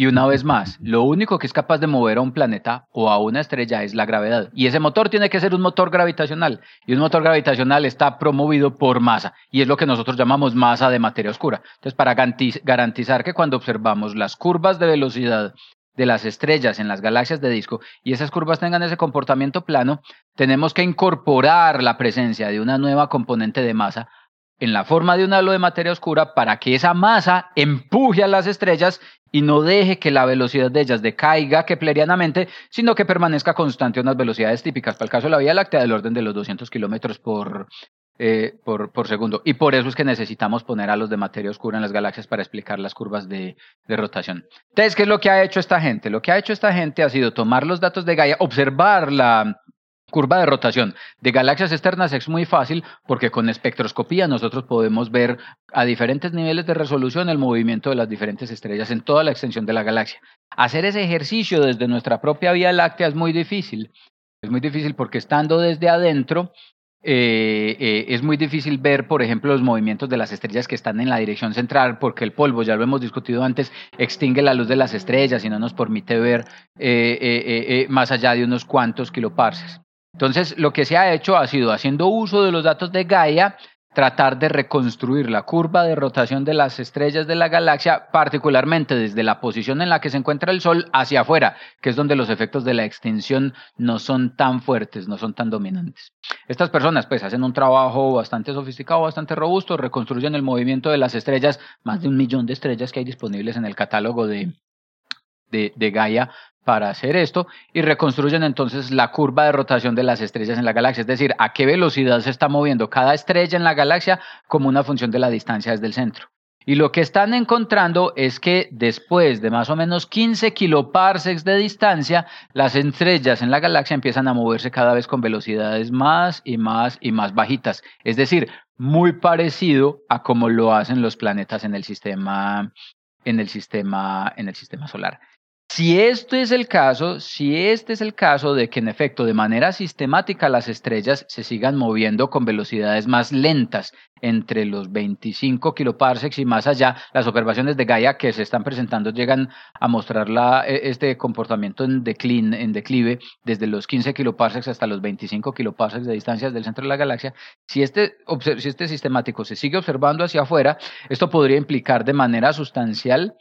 Y una vez más, lo único que es capaz de mover a un planeta o a una estrella es la gravedad. Y ese motor tiene que ser un motor gravitacional. Y un motor gravitacional está promovido por masa. Y es lo que nosotros llamamos masa de materia oscura. Entonces, para garantizar que cuando observamos las curvas de velocidad de las estrellas en las galaxias de disco y esas curvas tengan ese comportamiento plano, tenemos que incorporar la presencia de una nueva componente de masa en la forma de un halo de materia oscura para que esa masa empuje a las estrellas y no deje que la velocidad de ellas decaiga keplerianamente, sino que permanezca constante a unas velocidades típicas. Para el caso de la Vía Láctea, del orden de los 200 kilómetros por, eh, por, por, segundo. Y por eso es que necesitamos poner halos de materia oscura en las galaxias para explicar las curvas de, de, rotación. Entonces, ¿qué es lo que ha hecho esta gente? Lo que ha hecho esta gente ha sido tomar los datos de Gaia, observar la, Curva de rotación de galaxias externas es muy fácil porque con espectroscopía nosotros podemos ver a diferentes niveles de resolución el movimiento de las diferentes estrellas en toda la extensión de la galaxia. Hacer ese ejercicio desde nuestra propia Vía Láctea es muy difícil. Es muy difícil porque estando desde adentro eh, eh, es muy difícil ver, por ejemplo, los movimientos de las estrellas que están en la dirección central, porque el polvo, ya lo hemos discutido antes, extingue la luz de las estrellas y no nos permite ver eh, más allá de unos cuantos kiloparses. Entonces, lo que se ha hecho ha sido haciendo uso de los datos de Gaia, tratar de reconstruir la curva de rotación de las estrellas de la galaxia, particularmente desde la posición en la que se encuentra el Sol hacia afuera, que es donde los efectos de la extinción no son tan fuertes, no son tan dominantes. Estas personas pues hacen un trabajo bastante sofisticado, bastante robusto, reconstruyen el movimiento de las estrellas, más de un millón de estrellas que hay disponibles en el catálogo de, de, de Gaia para hacer esto y reconstruyen entonces la curva de rotación de las estrellas en la galaxia, es decir, a qué velocidad se está moviendo cada estrella en la galaxia como una función de la distancia desde el centro. Y lo que están encontrando es que después de más o menos 15 kiloparsecs de distancia, las estrellas en la galaxia empiezan a moverse cada vez con velocidades más y más y más bajitas. Es decir, muy parecido a como lo hacen los planetas en el sistema, en el sistema, en el sistema solar. Si este es el caso, si este es el caso de que en efecto de manera sistemática las estrellas se sigan moviendo con velocidades más lentas entre los 25 kiloparsecs y más allá, las observaciones de Gaia que se están presentando llegan a mostrar la, e, este comportamiento en, en declive desde los 15 kiloparsecs hasta los 25 kiloparsecs de distancia del centro de la galaxia. Si este, si este sistemático se sigue observando hacia afuera, esto podría implicar de manera sustancial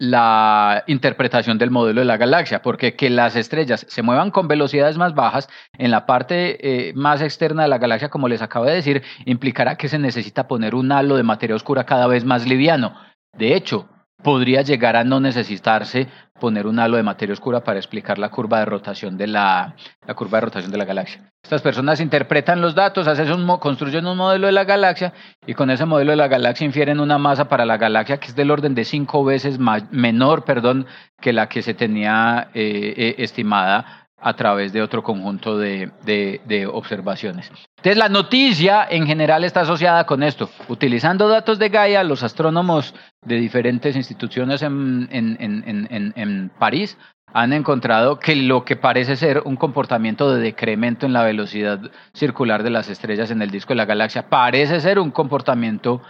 la interpretación del modelo de la galaxia, porque que las estrellas se muevan con velocidades más bajas en la parte eh, más externa de la galaxia, como les acabo de decir, implicará que se necesita poner un halo de materia oscura cada vez más liviano. De hecho, podría llegar a no necesitarse poner un halo de materia oscura para explicar la curva de rotación de la, curva de rotación de la galaxia. Estas personas interpretan los datos, hacen un, construyen un modelo de la galaxia y con ese modelo de la galaxia infieren una masa para la galaxia que es del orden de cinco veces menor, perdón, que la que se tenía eh, eh, estimada a través de otro conjunto de, observaciones. Entonces, la noticia en general está asociada con esto. Utilizando datos de Gaia, los astrónomos de diferentes instituciones en, en, en, en, París han encontrado que lo que parece ser un comportamiento de decremento en la velocidad circular de las estrellas en el disco de la galaxia parece ser un comportamiento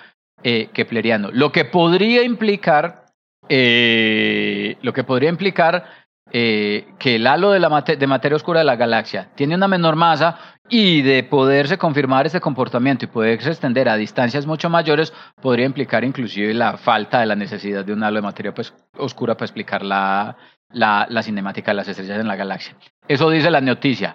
eh, kepleriano. Lo que podría implicar, eh, lo que podría implicar eh, que el halo de, la de materia oscura de la galaxia tiene una menor masa y de poderse confirmar este comportamiento y poderse extender a distancias mucho mayores, podría implicar inclusive la falta de la necesidad de un halo de materia pues, oscura para explicar la, la, la cinemática de las estrellas en la galaxia. Eso dice la noticia.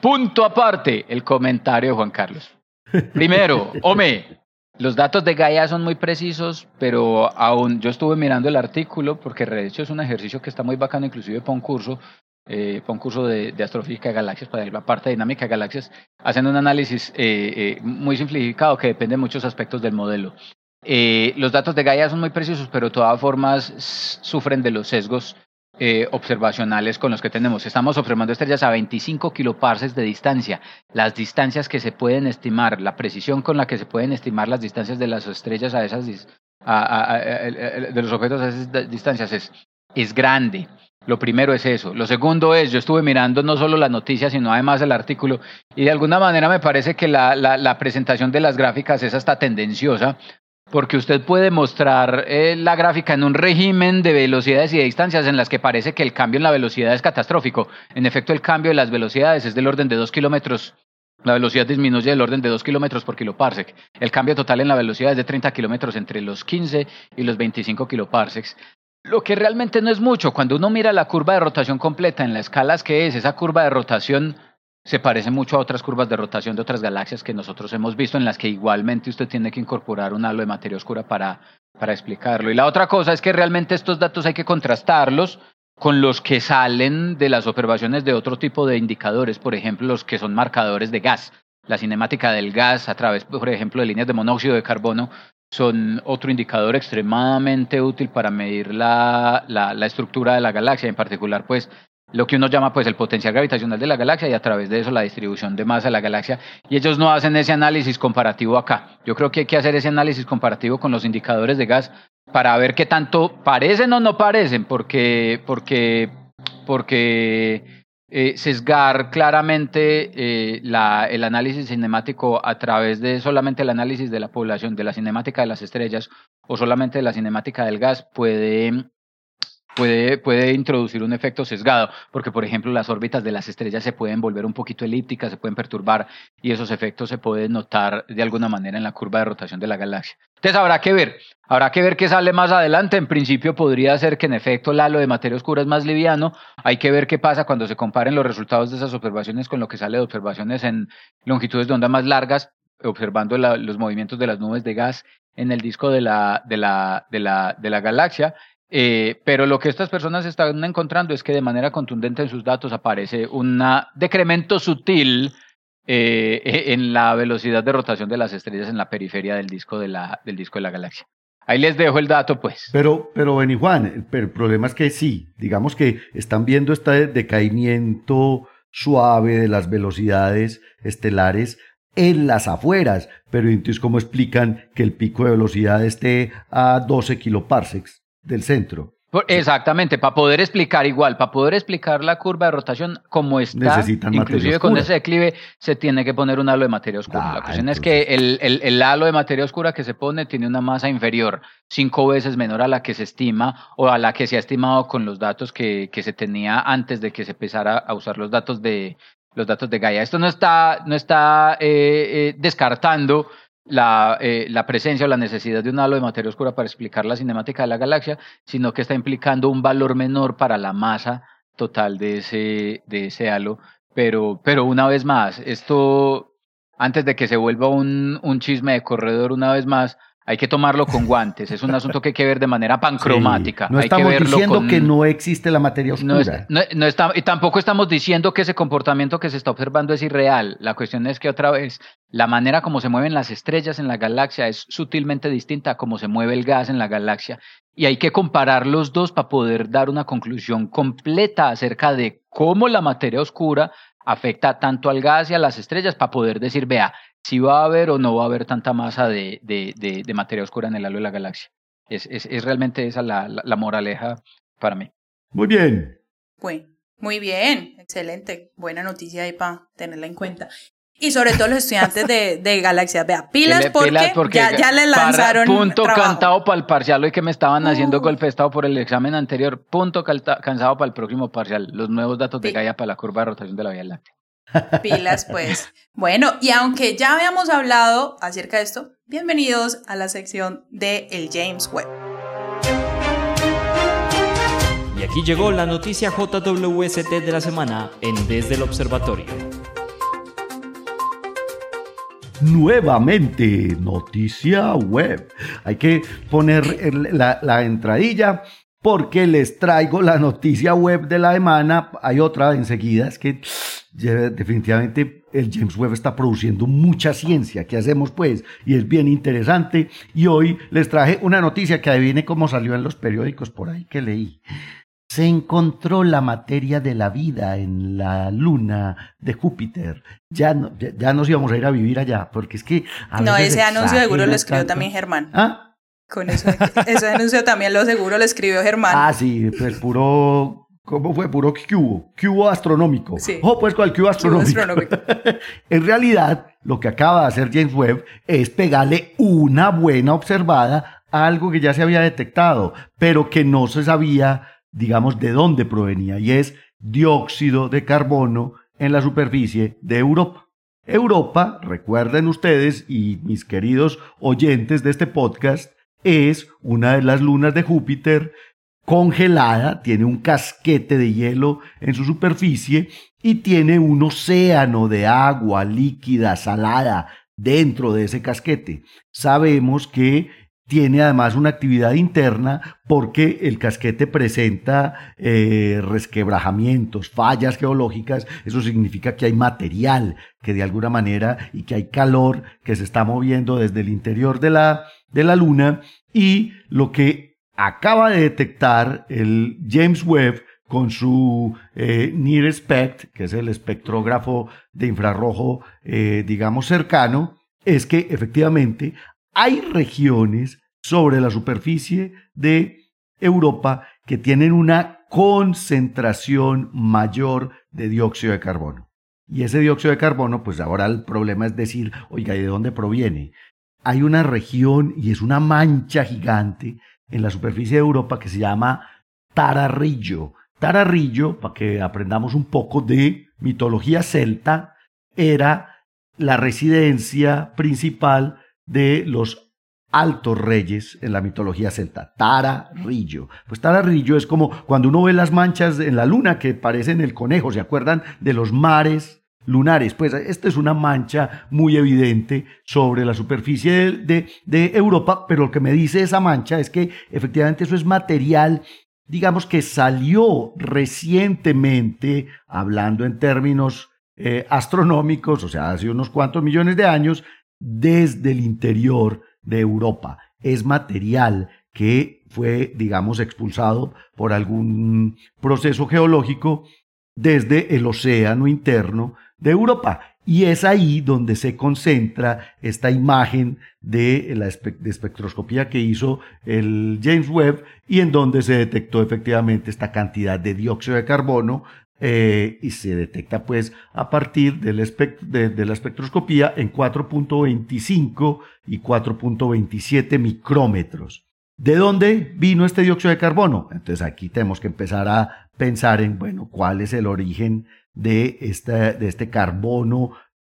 Punto aparte, el comentario de Juan Carlos. Primero, Ome, los datos de Gaia son muy precisos, pero aún yo estuve mirando el artículo porque de hecho es un ejercicio que está muy bacano, inclusive para un curso, eh, de, astrofísica de galaxias, para la parte de dinámica de galaxias, hacen un análisis eh, eh, muy simplificado que depende de muchos aspectos del modelo. los datos de Gaia son muy precisos, pero de todas formas sufren de los sesgos eh, observacionales con los que tenemos. Estamos observando estrellas a 25 kiloparsecs de distancia. Las distancias que se pueden estimar, la precisión con la que se pueden estimar las distancias de las estrellas a esas de los objetos a esas distancias es, es grande. Lo primero es eso. Lo segundo es, yo estuve mirando no solo la noticia, sino además el artículo, y de alguna manera me parece que la, la presentación de las gráficas es hasta tendenciosa, porque usted puede mostrar eh, la gráfica en un régimen de velocidades y de distancias en las que parece que el cambio en la velocidad es catastrófico. En efecto, el cambio de las velocidades es del orden de 2 kilómetros. La velocidad disminuye del orden de 2 kilómetros por kiloparsec. El cambio total en la velocidad es de 30 kilómetros entre los 15 y los 25 kiloparsecs. Lo que realmente no es mucho. Cuando uno mira la curva de rotación completa en las escalas que es, esa curva de rotación se parece mucho a otras curvas de rotación de otras galaxias que nosotros hemos visto, en las que igualmente usted tiene que incorporar un halo de materia oscura para, para explicarlo. Y la otra cosa es que realmente estos datos hay que contrastarlos con los que salen de las observaciones de otro tipo de indicadores, por ejemplo, los que son marcadores de gas. La cinemática del gas a través, por ejemplo, de líneas de monóxido de carbono son otro indicador extremadamente útil para medir la, la, la estructura de la galaxia, en particular, pues, lo que uno llama pues el potencial gravitacional de la galaxia y a través de eso la distribución de masa de la galaxia. Y ellos no hacen ese análisis comparativo acá. Yo creo que hay que hacer ese análisis comparativo con los indicadores de gas para ver qué tanto parecen o no parecen, porque, porque, porque eh, sesgar claramente eh, la, el análisis cinemático a través de solamente el análisis de la población, de la cinemática de las estrellas o solamente de la cinemática del gas puede puede, puede introducir un efecto sesgado, porque por ejemplo las órbitas de las estrellas se pueden volver un poquito elípticas, se pueden perturbar y esos efectos se pueden notar de alguna manera en la curva de rotación de la galaxia. Entonces habrá que ver, habrá que ver qué sale más adelante. En principio podría ser que en efecto el halo de materia oscura es más liviano. Hay que ver qué pasa cuando se comparen los resultados de esas observaciones con lo que sale de observaciones en longitudes de onda más largas, observando los movimientos de las nubes de gas en el disco de la, de la, de la, de la galaxia. Eh, pero lo que estas personas están encontrando es que de manera contundente en sus datos aparece un decremento sutil eh, en la velocidad de rotación de las estrellas en la periferia del disco de la, del disco de la galaxia. Ahí les dejo el dato, pues. Pero, pero Beni Juan, el problema es que sí, digamos que están viendo este decaimiento suave de las velocidades estelares en las afueras, pero entonces cómo explican que el pico de velocidad esté a 12 kiloparsecs del centro. Exactamente, para poder explicar igual, para poder explicar la curva de rotación como está, Necesitan inclusive con ese declive se tiene que poner un halo de materia oscura. la cuestión es que el, el, halo de materia oscura que se pone tiene una masa inferior, cinco veces menor a la que se estima o a la que se ha estimado con los datos que, que se tenía antes de que se empezara a usar los datos de los datos de Gaia. Esto no está, no está eh, eh, descartando la, eh, la, presencia o la necesidad de un halo de materia oscura para explicar la cinemática de la galaxia, sino que está implicando un valor menor para la masa total de ese, de ese halo. Pero, pero una vez más, esto, antes de que se vuelva un, un chisme de corredor, una vez más, hay que tomarlo con guantes. Es un asunto que hay que ver de manera pancromática. No estamos diciendo que no existe la materia oscura. No, está, y tampoco estamos diciendo que ese comportamiento que se está observando es irreal. La cuestión es que otra vez, la manera como se mueven las estrellas en la galaxia es sutilmente distinta a cómo se mueve el gas en la galaxia. Y hay que comparar los dos para poder dar una conclusión completa acerca de cómo la materia oscura afecta tanto al gas y a las estrellas para poder decir, vea, si va a haber o no va a haber tanta masa de, de, de, materia oscura en el halo de la galaxia. Es, es, es realmente esa la, la, moraleja para mí. Muy bien. Bueno, muy bien, excelente. Buena noticia ahí para tenerla en cuenta. Y sobre todo los estudiantes de, de Galaxia. Vea, pilas, porque, ya, ya le lanzaron. punto cantado para el parcial hoy que me estaban haciendo uh. golpe estado por el examen anterior. Punto cansado para el próximo parcial. Los nuevos datos de Gaia para la curva de rotación de la Vía Láctea. Pilas, pues. Bueno, y aunque ya habíamos hablado acerca de esto, bienvenidos a la sección de el James Webb. Y aquí llegó la noticia JWST de la semana en Desde el Observatorio. Nuevamente, noticia web. Hay que poner la, la entradilla porque les traigo la noticia web de la semana. Hay otra enseguida, es que definitivamente el James Webb está produciendo mucha ciencia. ¿Qué hacemos pues? Y es bien interesante. Y hoy les traje una noticia que adivine cómo salió en los periódicos por ahí que leí. Se encontró la materia de la vida en la luna de Júpiter. Ya, no, ya, nos íbamos a ir a vivir allá, porque es que... no, ese anuncio seguro lo escribió también Germán. ¿Ah? Con eso, ese anuncio también lo seguro lo escribió Germán. Ah, sí, pues puro ¿Cómo fue? Puro cubo, cubo astronómico. Sí. Oh, pues con el cubo astronómico. en realidad, lo que acaba de hacer James Webb es pegarle una buena observada a algo que ya se había detectado, pero que no se sabía, digamos, de dónde provenía, y es dióxido de carbono en la superficie de Europa. Europa, recuerden ustedes y mis queridos oyentes de este podcast, es una de las lunas de Júpiter congelada, tiene un casquete de hielo en su superficie y tiene un océano de agua líquida, salada, dentro de ese casquete. Sabemos que tiene además una actividad interna porque el casquete presenta eh, resquebrajamientos, fallas geológicas, eso significa que hay material que de alguna manera y que hay calor que se está moviendo desde el interior de la, de la luna. Y lo que acaba de detectar el James Webb con su eh, Near SPECT, que es el espectrógrafo de infrarrojo, eh, digamos, cercano, es que efectivamente hay regiones sobre la superficie de Europa que tienen una concentración mayor de dióxido de carbono. Y ese dióxido de carbono, pues ahora el problema es decir, oiga, ¿y de dónde proviene? Hay una región y es una mancha gigante en la superficie de Europa que se llama Tararrillo. Tararrillo, para que aprendamos un poco de mitología celta, era la residencia principal de los altos reyes en la mitología celta, Tararrillo. Pues Tararrillo es como cuando uno ve las manchas en la luna que parecen el conejo, ¿se acuerdan de los mares lunares? Pues esta es una mancha muy evidente sobre la superficie de, de, Europa, pero lo que me dice esa mancha es que efectivamente eso es material digamos que salió recientemente, hablando en términos eh, astronómicos, o sea, hace unos cuantos millones de años, desde el interior de Europa. Es material que fue, digamos, expulsado por algún proceso geológico desde el océano interno de Europa. Y es ahí donde se concentra esta imagen de la espectroscopía que hizo el James Webb y en donde se detectó efectivamente esta cantidad de dióxido de carbono eh, y se detecta pues a partir del de, de la espectroscopía en 4.25 y 4.27 micrómetros. ¿De dónde vino este dióxido de carbono? Entonces aquí tenemos que empezar a pensar en, bueno, cuál es el origen de, esta, de este carbono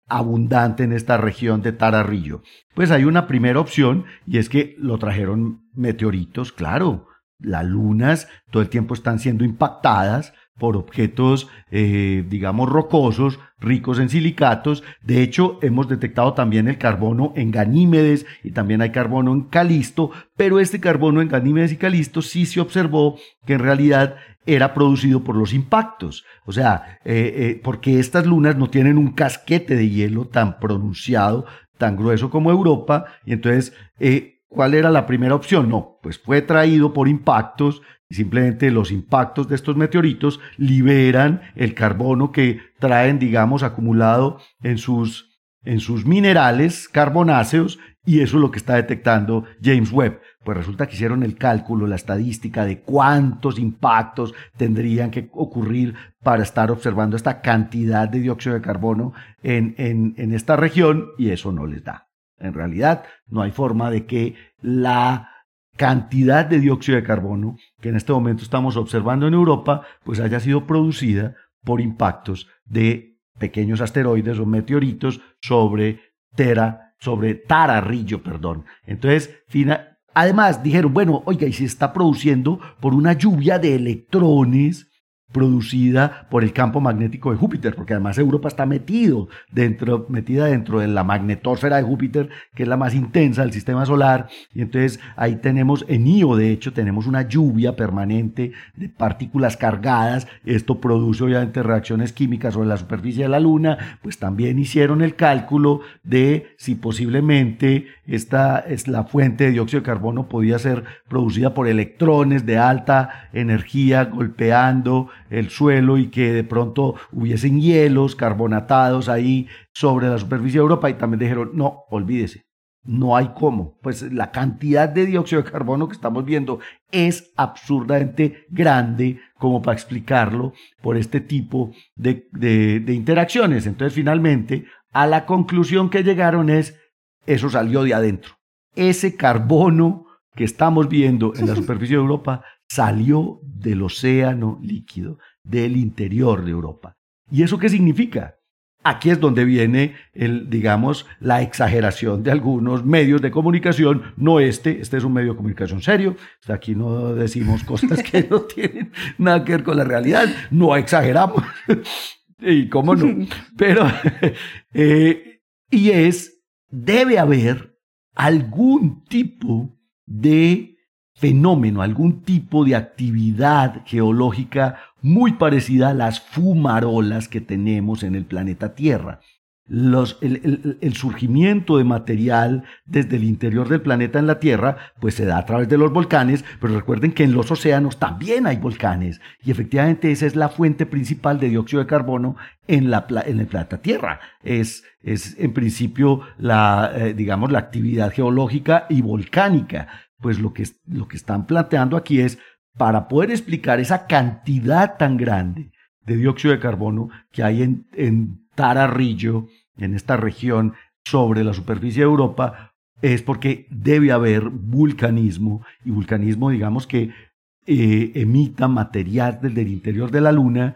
abundante en esta región de Tararrillo. Pues hay una primera opción y es que lo trajeron meteoritos, claro. Las lunas todo el tiempo están siendo impactadas por objetos, eh, digamos, rocosos, ricos en silicatos. De hecho, hemos detectado también el carbono en Ganímedes y también hay carbono en Calisto, pero este carbono en Ganímedes y Calisto sí se observó que en realidad era producido por los impactos. O sea, eh, eh, porque estas lunas no tienen un casquete de hielo tan pronunciado, tan grueso como Europa, y entonces, ¿cuál era la primera opción? No, pues fue traído por impactos y simplemente los impactos de estos meteoritos liberan el carbono que traen, digamos, acumulado en sus, en sus minerales carbonáceos y eso es lo que está detectando James Webb. Pues resulta que hicieron el cálculo, la estadística de cuántos impactos tendrían que ocurrir para estar observando esta cantidad de dióxido de carbono en, en, en esta región y eso no les da. En realidad no hay forma de que la cantidad de dióxido de carbono que en este momento estamos observando en Europa, pues haya sido producida por impactos de pequeños asteroides o meteoritos sobre Tera, sobre Tararrillo, perdón. Entonces, además dijeron, bueno, oiga, y se está produciendo por una lluvia de electrones producida por el campo magnético de Júpiter, porque además Europa está metido dentro, metida dentro de la magnetosfera de Júpiter, que es la más intensa del sistema solar, y entonces ahí tenemos en Io, de hecho, tenemos una lluvia permanente de partículas cargadas, esto produce obviamente reacciones químicas sobre la superficie de la Luna, pues también hicieron el cálculo de si posiblemente esta es la fuente de dióxido de carbono podía ser producida por electrones de alta energía golpeando el suelo y que de pronto hubiesen hielos carbonatados ahí sobre la superficie de Europa y también dijeron, no, olvídese, no hay cómo. Pues la cantidad de dióxido de carbono que estamos viendo es absurdamente grande como para explicarlo por este tipo de, de, interacciones. Entonces finalmente a la conclusión que llegaron es, eso salió de adentro. Ese carbono que estamos viendo en la superficie de Europa salió del océano líquido, del interior de Europa. ¿Y eso qué significa? Aquí es donde viene el, digamos, la exageración de algunos medios de comunicación, no este, este es un medio de comunicación serio, aquí no decimos cosas que no tienen nada que ver con la realidad, no exageramos, y cómo no, pero, eh, y es, debe haber algún tipo de fenómeno, algún tipo de actividad geológica muy parecida a las fumarolas que tenemos en el planeta Tierra. Los, el, el, surgimiento de material desde el interior del planeta en la Tierra, pues se da a través de los volcanes, pero recuerden que en los océanos también hay volcanes y efectivamente esa es la fuente principal de dióxido de carbono en, la, en el planeta Tierra. Es, es en principio la, eh, digamos, la actividad geológica y volcánica pues lo que, lo que están planteando aquí es, para poder explicar esa cantidad tan grande de dióxido de carbono que hay en, en Tararrillo, en esta región sobre la superficie de Europa, es porque debe haber vulcanismo y vulcanismo, digamos que eh, emita material desde el interior de la Luna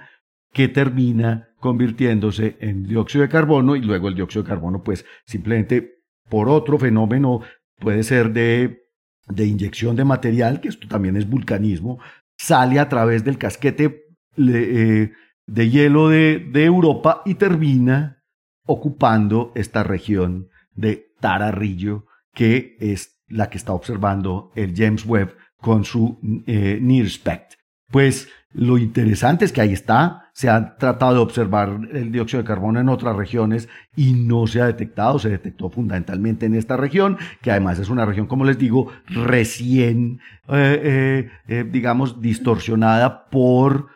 que termina convirtiéndose en dióxido de carbono y luego el dióxido de carbono pues simplemente por otro fenómeno puede ser de, de inyección de material, que esto también es vulcanismo, sale a través del casquete eh, de hielo de, Europa y termina ocupando esta región de Tararrillo, que es la que está observando el James Webb con su eh, NIRSPECT. Pues lo interesante es que ahí está, se ha tratado de observar el dióxido de carbono en otras regiones y no se ha detectado, se detectó fundamentalmente en esta región, que además es una región, como les digo, recién, eh, eh, digamos, distorsionada por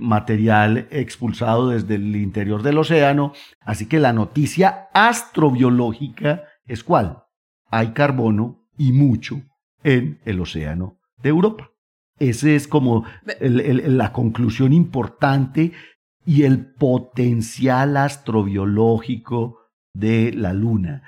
material expulsado desde el interior del océano. Así que la noticia astrobiológica es cuál? Hay carbono y mucho en el océano de Europa. Esa es como la conclusión importante y el potencial astrobiológico de la Luna.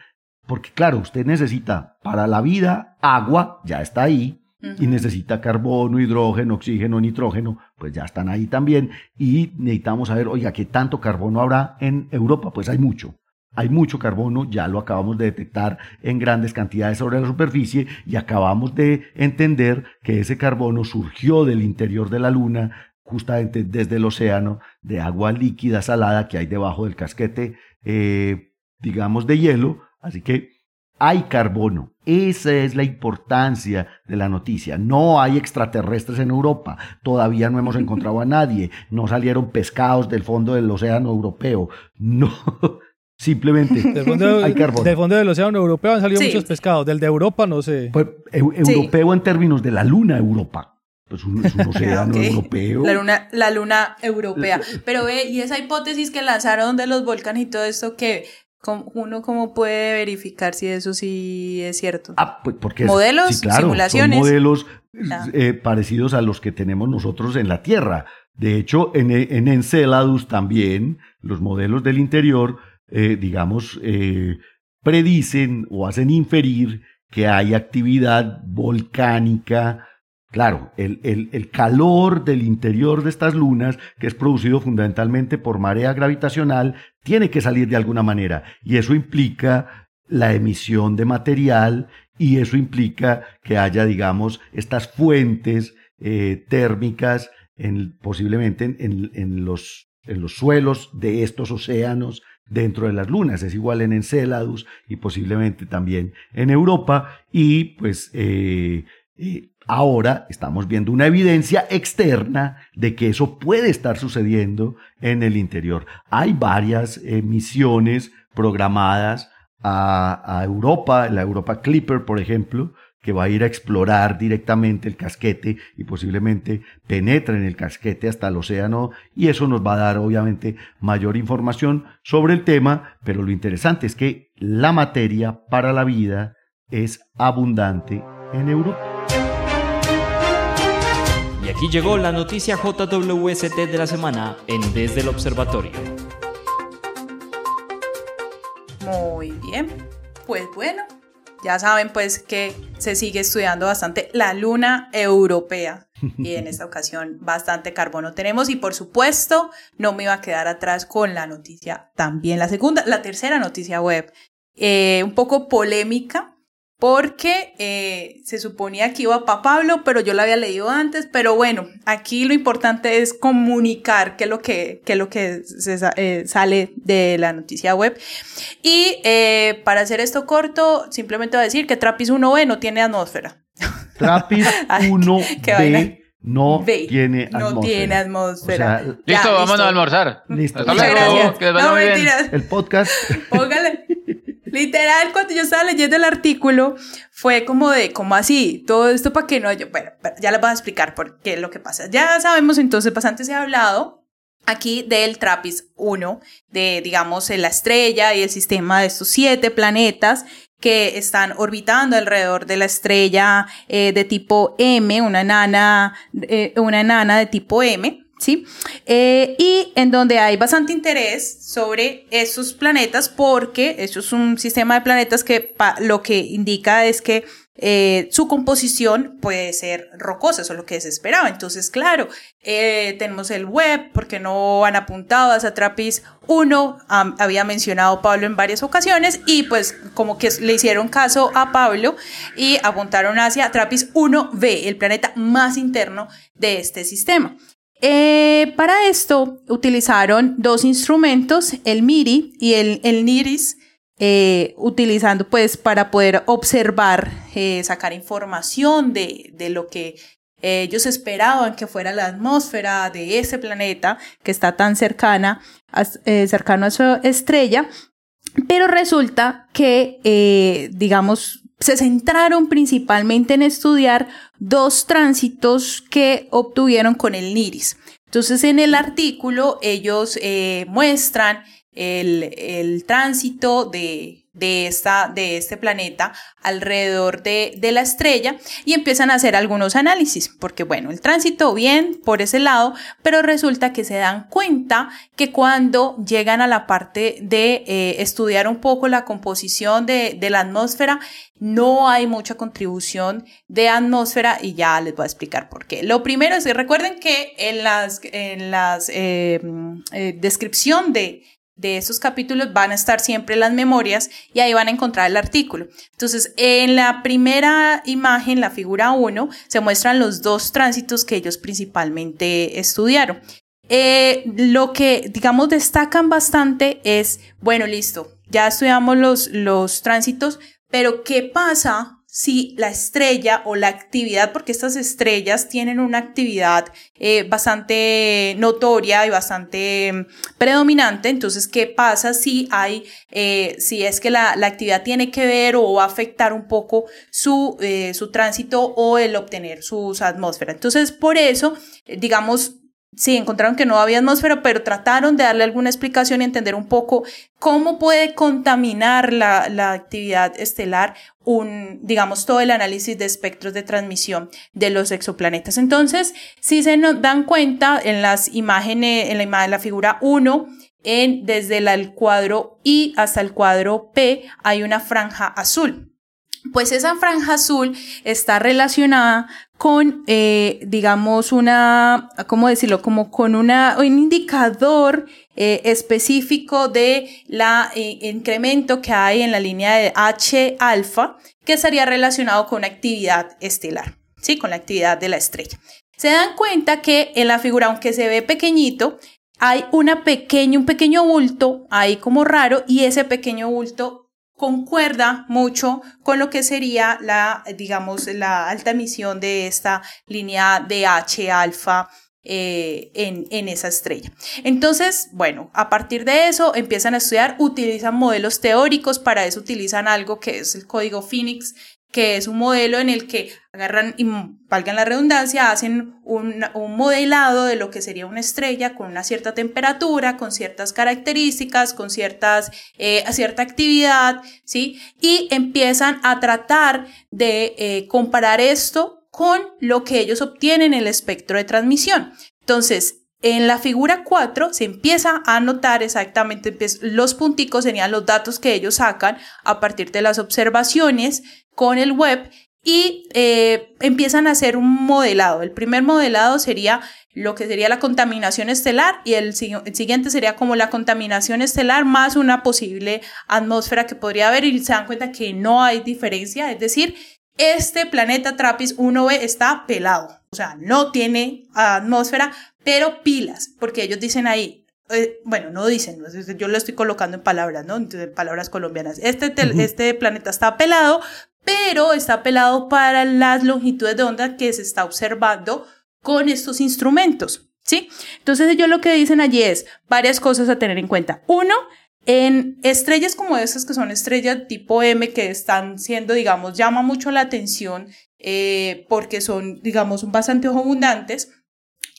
Porque claro, usted necesita para la vida agua, ya está ahí, y necesita carbono, hidrógeno, oxígeno, nitrógeno, pues ya están ahí también. Y necesitamos saber, oiga, ¿qué tanto carbono habrá en Europa? Pues hay mucho. Hay mucho carbono, ya lo acabamos de detectar en grandes cantidades sobre la superficie y acabamos de entender que ese carbono surgió del interior de la Luna, justamente desde el océano, de agua líquida salada que hay debajo del casquete, eh, digamos, de hielo. Así que hay carbono. Esa es la importancia de la noticia. No hay extraterrestres en Europa. Todavía no hemos encontrado a nadie. No salieron pescados del fondo del océano europeo. No. Simplemente del fondo, hay carbono. Del fondo del océano europeo han salido muchos pescados. Del de Europa no sé. Pues, europeo en términos de la luna Europa. Pues un, es un océano europeo. La luna, la luna europea. Pero ve, y esa hipótesis que lanzaron de los volcanes y todo esto que uno cómo puede verificar si eso sí es cierto. Ah, pues porque modelos, simulaciones. modelos eh, parecidos a los que tenemos nosotros en la Tierra. De hecho, en, en Enceladus también los modelos del interior eh, digamos, eh, predicen o hacen inferir que hay actividad volcánica. Claro, el, el, calor del interior de estas lunas, que es producido fundamentalmente por marea gravitacional, tiene que salir de alguna manera. Y eso implica la emisión de material y eso implica que haya, digamos, estas fuentes eh, térmicas en, posiblemente en, en, los, en los suelos de estos océanos dentro de las lunas. Es igual en Enceladus y posiblemente también en Europa. Y pues eh, eh, ahora estamos viendo una evidencia externa de que eso puede estar sucediendo en el interior. Hay varias misiones programadas a, a Europa, la Europa Clipper, por ejemplo, que va a ir a explorar directamente el casquete y posiblemente penetre en el casquete hasta el océano y eso nos va a dar obviamente mayor información sobre el tema, pero lo interesante es que la materia para la vida es abundante en Europa. Y aquí llegó la noticia JWST de la semana en Desde el Observatorio. Muy bien, pues bueno, ya saben pues que se sigue estudiando bastante la luna europea. Y en esta ocasión bastante carbono tenemos. Y por supuesto no me iba a quedar atrás con la noticia también, la segunda, la tercera noticia web, eh, un poco polémica porque eh, se suponía que iba para Pablo, pero yo la había leído antes, pero bueno, aquí lo importante es comunicar qué es lo que, qué es lo que eh, sale de la noticia web. Y eh, para hacer esto corto, simplemente voy a decir que Trapis 1B no tiene atmósfera. Trapis 1B no tiene atmósfera. No tiene atmósfera. listo, vámonos a almorzar. Listo. Gracias. no, mentiras. El podcast. Póngale. Literal, cuando yo estaba leyendo el artículo, fue como de, como así, todo esto para que no, yo, bueno, ya les voy a explicar por qué es lo que pasa. Ya sabemos entonces, bastante se ha hablado aquí del TRAPPIST 1, de, digamos, la estrella y el sistema de estos siete planetas que están orbitando alrededor de la estrella eh, de tipo M, una enana, eh, una enana de tipo M, ¿sí? Eh, y en donde hay bastante interés sobre esos planetas porque eso es un sistema de planetas que lo que indica es que eh, su composición puede ser rocosa, eso es lo que se esperaba. Entonces, claro, eh, tenemos el web, porque no han apuntado a Satrapis 1, había mencionado Pablo en varias ocasiones, y pues como que le hicieron caso a Pablo y apuntaron hacia Trapis 1b, el planeta más interno de este sistema. Eh, para esto utilizaron dos instrumentos, el MIRI y el, el NIRIS, eh, utilizando pues para poder observar, eh, sacar información de, de lo que ellos esperaban que fuera la atmósfera de ese planeta que está tan cercana, cercano a su estrella. Pero resulta que, digamos, se centraron principalmente en estudiar dos tránsitos que obtuvieron con el NIRIS. Entonces, en el artículo ellos eh, muestran el, el tránsito de, de, esta, de este planeta alrededor de, de, la estrella y empiezan a hacer algunos análisis, porque bueno, el tránsito bien por ese lado, pero resulta que se dan cuenta que cuando llegan a la parte de eh, estudiar un poco la composición de, de la atmósfera, no hay mucha contribución de atmósfera y ya les voy a explicar por qué. Lo primero es que recuerden que en las, en las eh, eh, descripción de de esos capítulos van a estar siempre las memorias y ahí van a encontrar el artículo. Entonces, en la primera imagen, la figura 1, se muestran los dos tránsitos que ellos principalmente estudiaron. Eh, lo que, digamos, destacan bastante es, bueno, listo, ya estudiamos los, los tránsitos, pero ¿qué pasa si la estrella o la actividad, porque estas estrellas tienen una actividad eh, bastante notoria y bastante mm, predominante, entonces, ¿qué pasa si hay, eh, si es que la, la, actividad tiene que ver o va a afectar un poco su, eh, su tránsito o el obtener sus atmósferas? Entonces, por eso, digamos, Sí, encontraron que no había atmósfera, pero trataron de darle alguna explicación y entender un poco cómo puede contaminar la, la, actividad estelar un, digamos, todo el análisis de espectros de transmisión de los exoplanetas. Entonces, si se nos dan cuenta en las imágenes, en la imagen, la figura 1, en, desde el cuadro I hasta el cuadro P hay una franja azul. Pues esa franja azul está relacionada con, eh, digamos, una, ¿cómo decirlo? Como con un indicador eh, específico de la eh, incremento que hay en la línea de H alfa, que estaría relacionado con actividad estelar, ¿sí? Con la actividad de la estrella. Se dan cuenta que en la figura, aunque se ve pequeñito, hay una pequeña, un pequeño bulto ahí como raro y ese pequeño bulto concuerda mucho con lo que sería la, digamos, la alta emisión de esta línea de H alfa eh, en, en, esa estrella. Entonces, bueno, a partir de eso empiezan a estudiar, utilizan modelos teóricos, para eso utilizan algo que es el código Phoenix, que es un modelo en el que agarran, y valgan la redundancia, hacen un, un, modelado de lo que sería una estrella con una cierta temperatura, con ciertas características, con ciertas, eh, cierta actividad, ¿sí? Y empiezan a tratar de eh, comparar esto con lo que ellos obtienen en el espectro de transmisión. Entonces, en la figura 4 se empieza a notar exactamente los punticos, serían los datos que ellos sacan a partir de las observaciones con el web y eh, empiezan a hacer un modelado. El primer modelado sería lo que sería la contaminación estelar y el, el, siguiente sería como la contaminación estelar más una posible atmósfera que podría haber y se dan cuenta que no hay diferencia, es decir, este planeta Trappist 1b está pelado, o sea, no tiene atmósfera, pero pilas, porque ellos dicen ahí, eh, bueno, no dicen, yo lo estoy colocando en palabras, ¿no? En palabras colombianas. Este, este planeta está pelado, pero está pelado para las longitudes de onda que se está observando con estos instrumentos, ¿sí? Entonces ellos lo que dicen allí es varias cosas a tener en cuenta. Uno, en estrellas como esas, que son estrellas tipo M, que están siendo, digamos, llama mucho la atención eh, porque son, digamos, bastante abundantes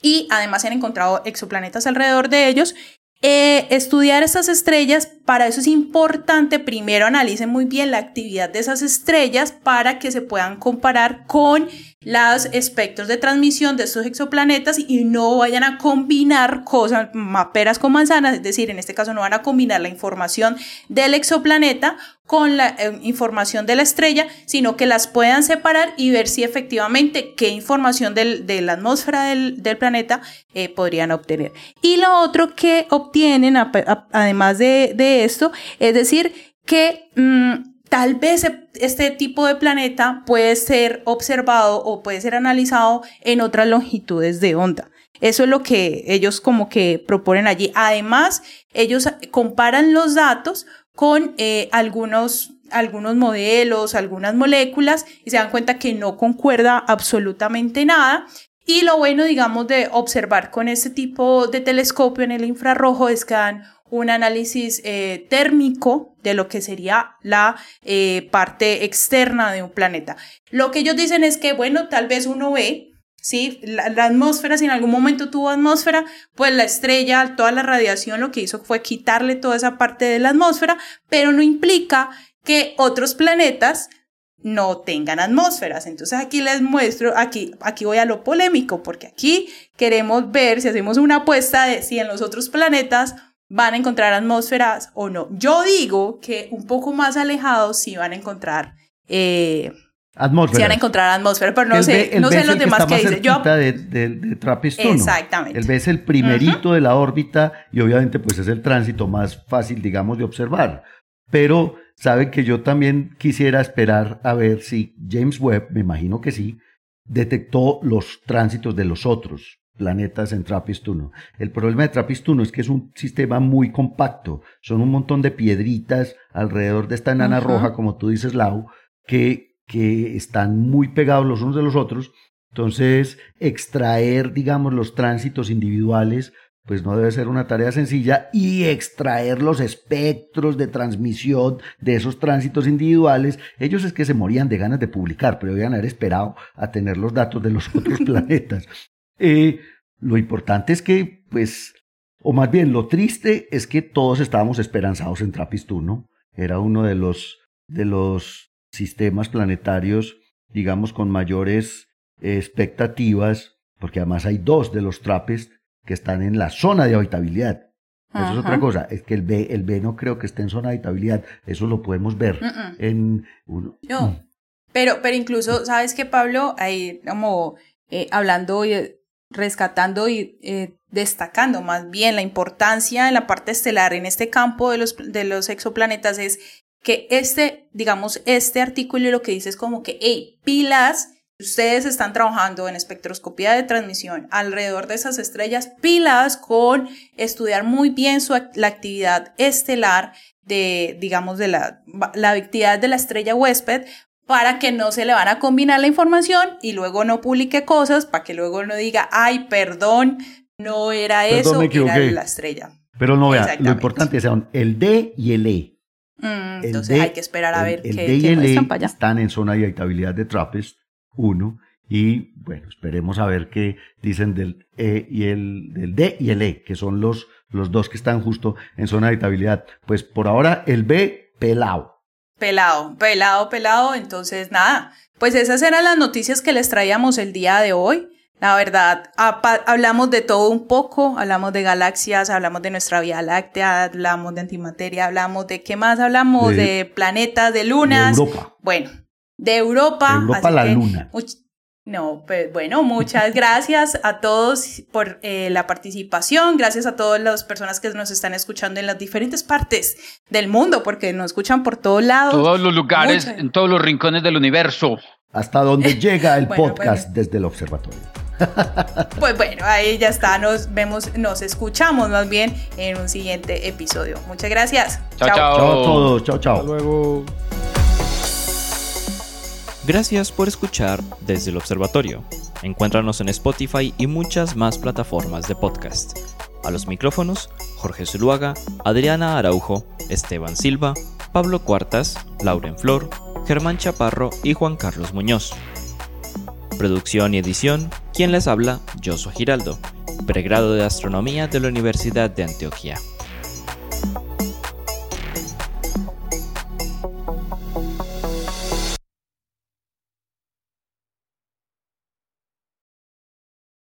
y además se han encontrado exoplanetas alrededor de ellos. Eh, estudiar estas estrellas para eso es importante, primero analicen muy bien la actividad de esas estrellas para que se puedan comparar con los espectros de transmisión de estos exoplanetas y no vayan a combinar cosas, peras con manzanas, es decir, en este caso no van a combinar la información del exoplaneta con la eh, información de la estrella, sino que las puedan separar y ver si efectivamente qué información de la atmósfera del, planeta eh, podrían obtener. Y lo otro que obtienen, además de, esto, es decir, que mm, tal vez e, este tipo de planeta puede ser observado o puede ser analizado en otras longitudes de onda. Eso es lo que ellos como que proponen allí. Además, ellos comparan los datos con eh, algunos, algunos modelos, algunas moléculas y se dan cuenta que no concuerda absolutamente nada. Y lo bueno, digamos, de observar con este tipo de telescopio en el infrarrojo es que dan un análisis eh, térmico de lo que sería la eh, parte externa de un planeta. Lo que ellos dicen es que, bueno, tal vez uno ve ¿sí? La, atmósfera, si en algún momento tuvo atmósfera, pues la estrella, toda la radiación lo que hizo fue quitarle toda esa parte de la atmósfera, pero no implica que otros planetas no tengan atmósferas. Entonces aquí les muestro, aquí, aquí voy a lo polémico, porque aquí queremos ver si hacemos una apuesta de si en los otros planetas van a encontrar atmósferas o no. Yo digo que un poco más alejados sí van a encontrar eh, Atmósfera. Si van a encontrar atmósfera, pero no sé, no sé los demás que, dicen. Yo... De, de, de Trappist Exactamente. El B es el primerito de la órbita y obviamente pues es el tránsito más fácil, digamos, de observar. Pero saben que yo también quisiera esperar a ver si James Webb, me imagino que sí, detectó los tránsitos de los otros planetas en Trappist 1. El problema de Trappist 1 es que es un sistema muy compacto. Son un montón de piedritas alrededor de esta enana roja, como tú dices, Lau, que que están muy pegados los unos de los otros. Entonces, extraer, digamos, los tránsitos individuales, pues no debe ser una tarea sencilla y extraer los espectros de transmisión de esos tránsitos individuales, ellos es que se morían de ganas de publicar, pero debían haber esperado a tener los datos de los otros planetas. Eh, lo importante es que, pues, o más bien lo triste es que todos estábamos esperanzados en Trappist 1. Era uno de los, de los sistemas planetarios, digamos, con mayores expectativas, porque además hay dos de los trapes que están en la zona de habitabilidad. Eso es otra cosa, es que el B, el B no creo que esté en zona de habitabilidad, eso lo podemos ver en... no, mm. pero, pero incluso, ¿sabes qué, Pablo? Ahí como eh, hablando y rescatando y eh, destacando más bien la importancia en la parte estelar en este campo de los, de los exoplanetas es que este, digamos, este artículo lo que dice es como que, hey, pilas, ustedes están trabajando en espectroscopía de transmisión alrededor de esas estrellas, pilas con estudiar muy bien su, la actividad estelar de, digamos, de la, la actividad de la estrella huésped para que no se le van a combinar la información y luego no publique cosas, para que luego no diga, ay, perdón, no era eso, era la estrella. Pero no vea, lo importante son el D y el E. Mm, entonces hay que esperar a ver el, qué, D y el E están en zona de habitabilidad de TRAPPIST 1 y bueno, esperemos a ver qué dicen del E y el del D y el E, que son los, los dos que están justo en zona de habitabilidad. Pues por ahora el B pelado. Pelado, pelado, pelado. Entonces nada, pues esas eran las noticias que les traíamos el día de hoy. La verdad, hablamos de todo un poco, hablamos de galaxias, hablamos de nuestra Vía Láctea, hablamos de antimateria, hablamos de qué más, hablamos de, planetas, de lunas. De Europa. Bueno, de Europa. De Europa la luna. No, pues bueno, muchas gracias a todos por eh, la participación, gracias a todas las personas que nos están escuchando en las diferentes partes del mundo, porque nos escuchan por todos lados. Todos los lugares, en todos los rincones del universo. Hasta donde llega el podcast desde el observatorio. Pues bueno, ahí ya está, nos vemos, nos escuchamos más bien en un siguiente episodio. Muchas gracias. Chao, chao. Chao a todos, chao, chao. Hasta luego. Gracias por escuchar desde el observatorio. Encuéntranos en Spotify y muchas más plataformas de podcast. A los micrófonos, Jorge Zuluaga, Adriana Araujo, Esteban Silva, Pablo Cuartas, Lauren Flor, Germán Chaparro y Juan Carlos Muñoz. Producción y edición, quien les habla, Josué Giraldo, pregrado de Astronomía de la Universidad de Antioquia.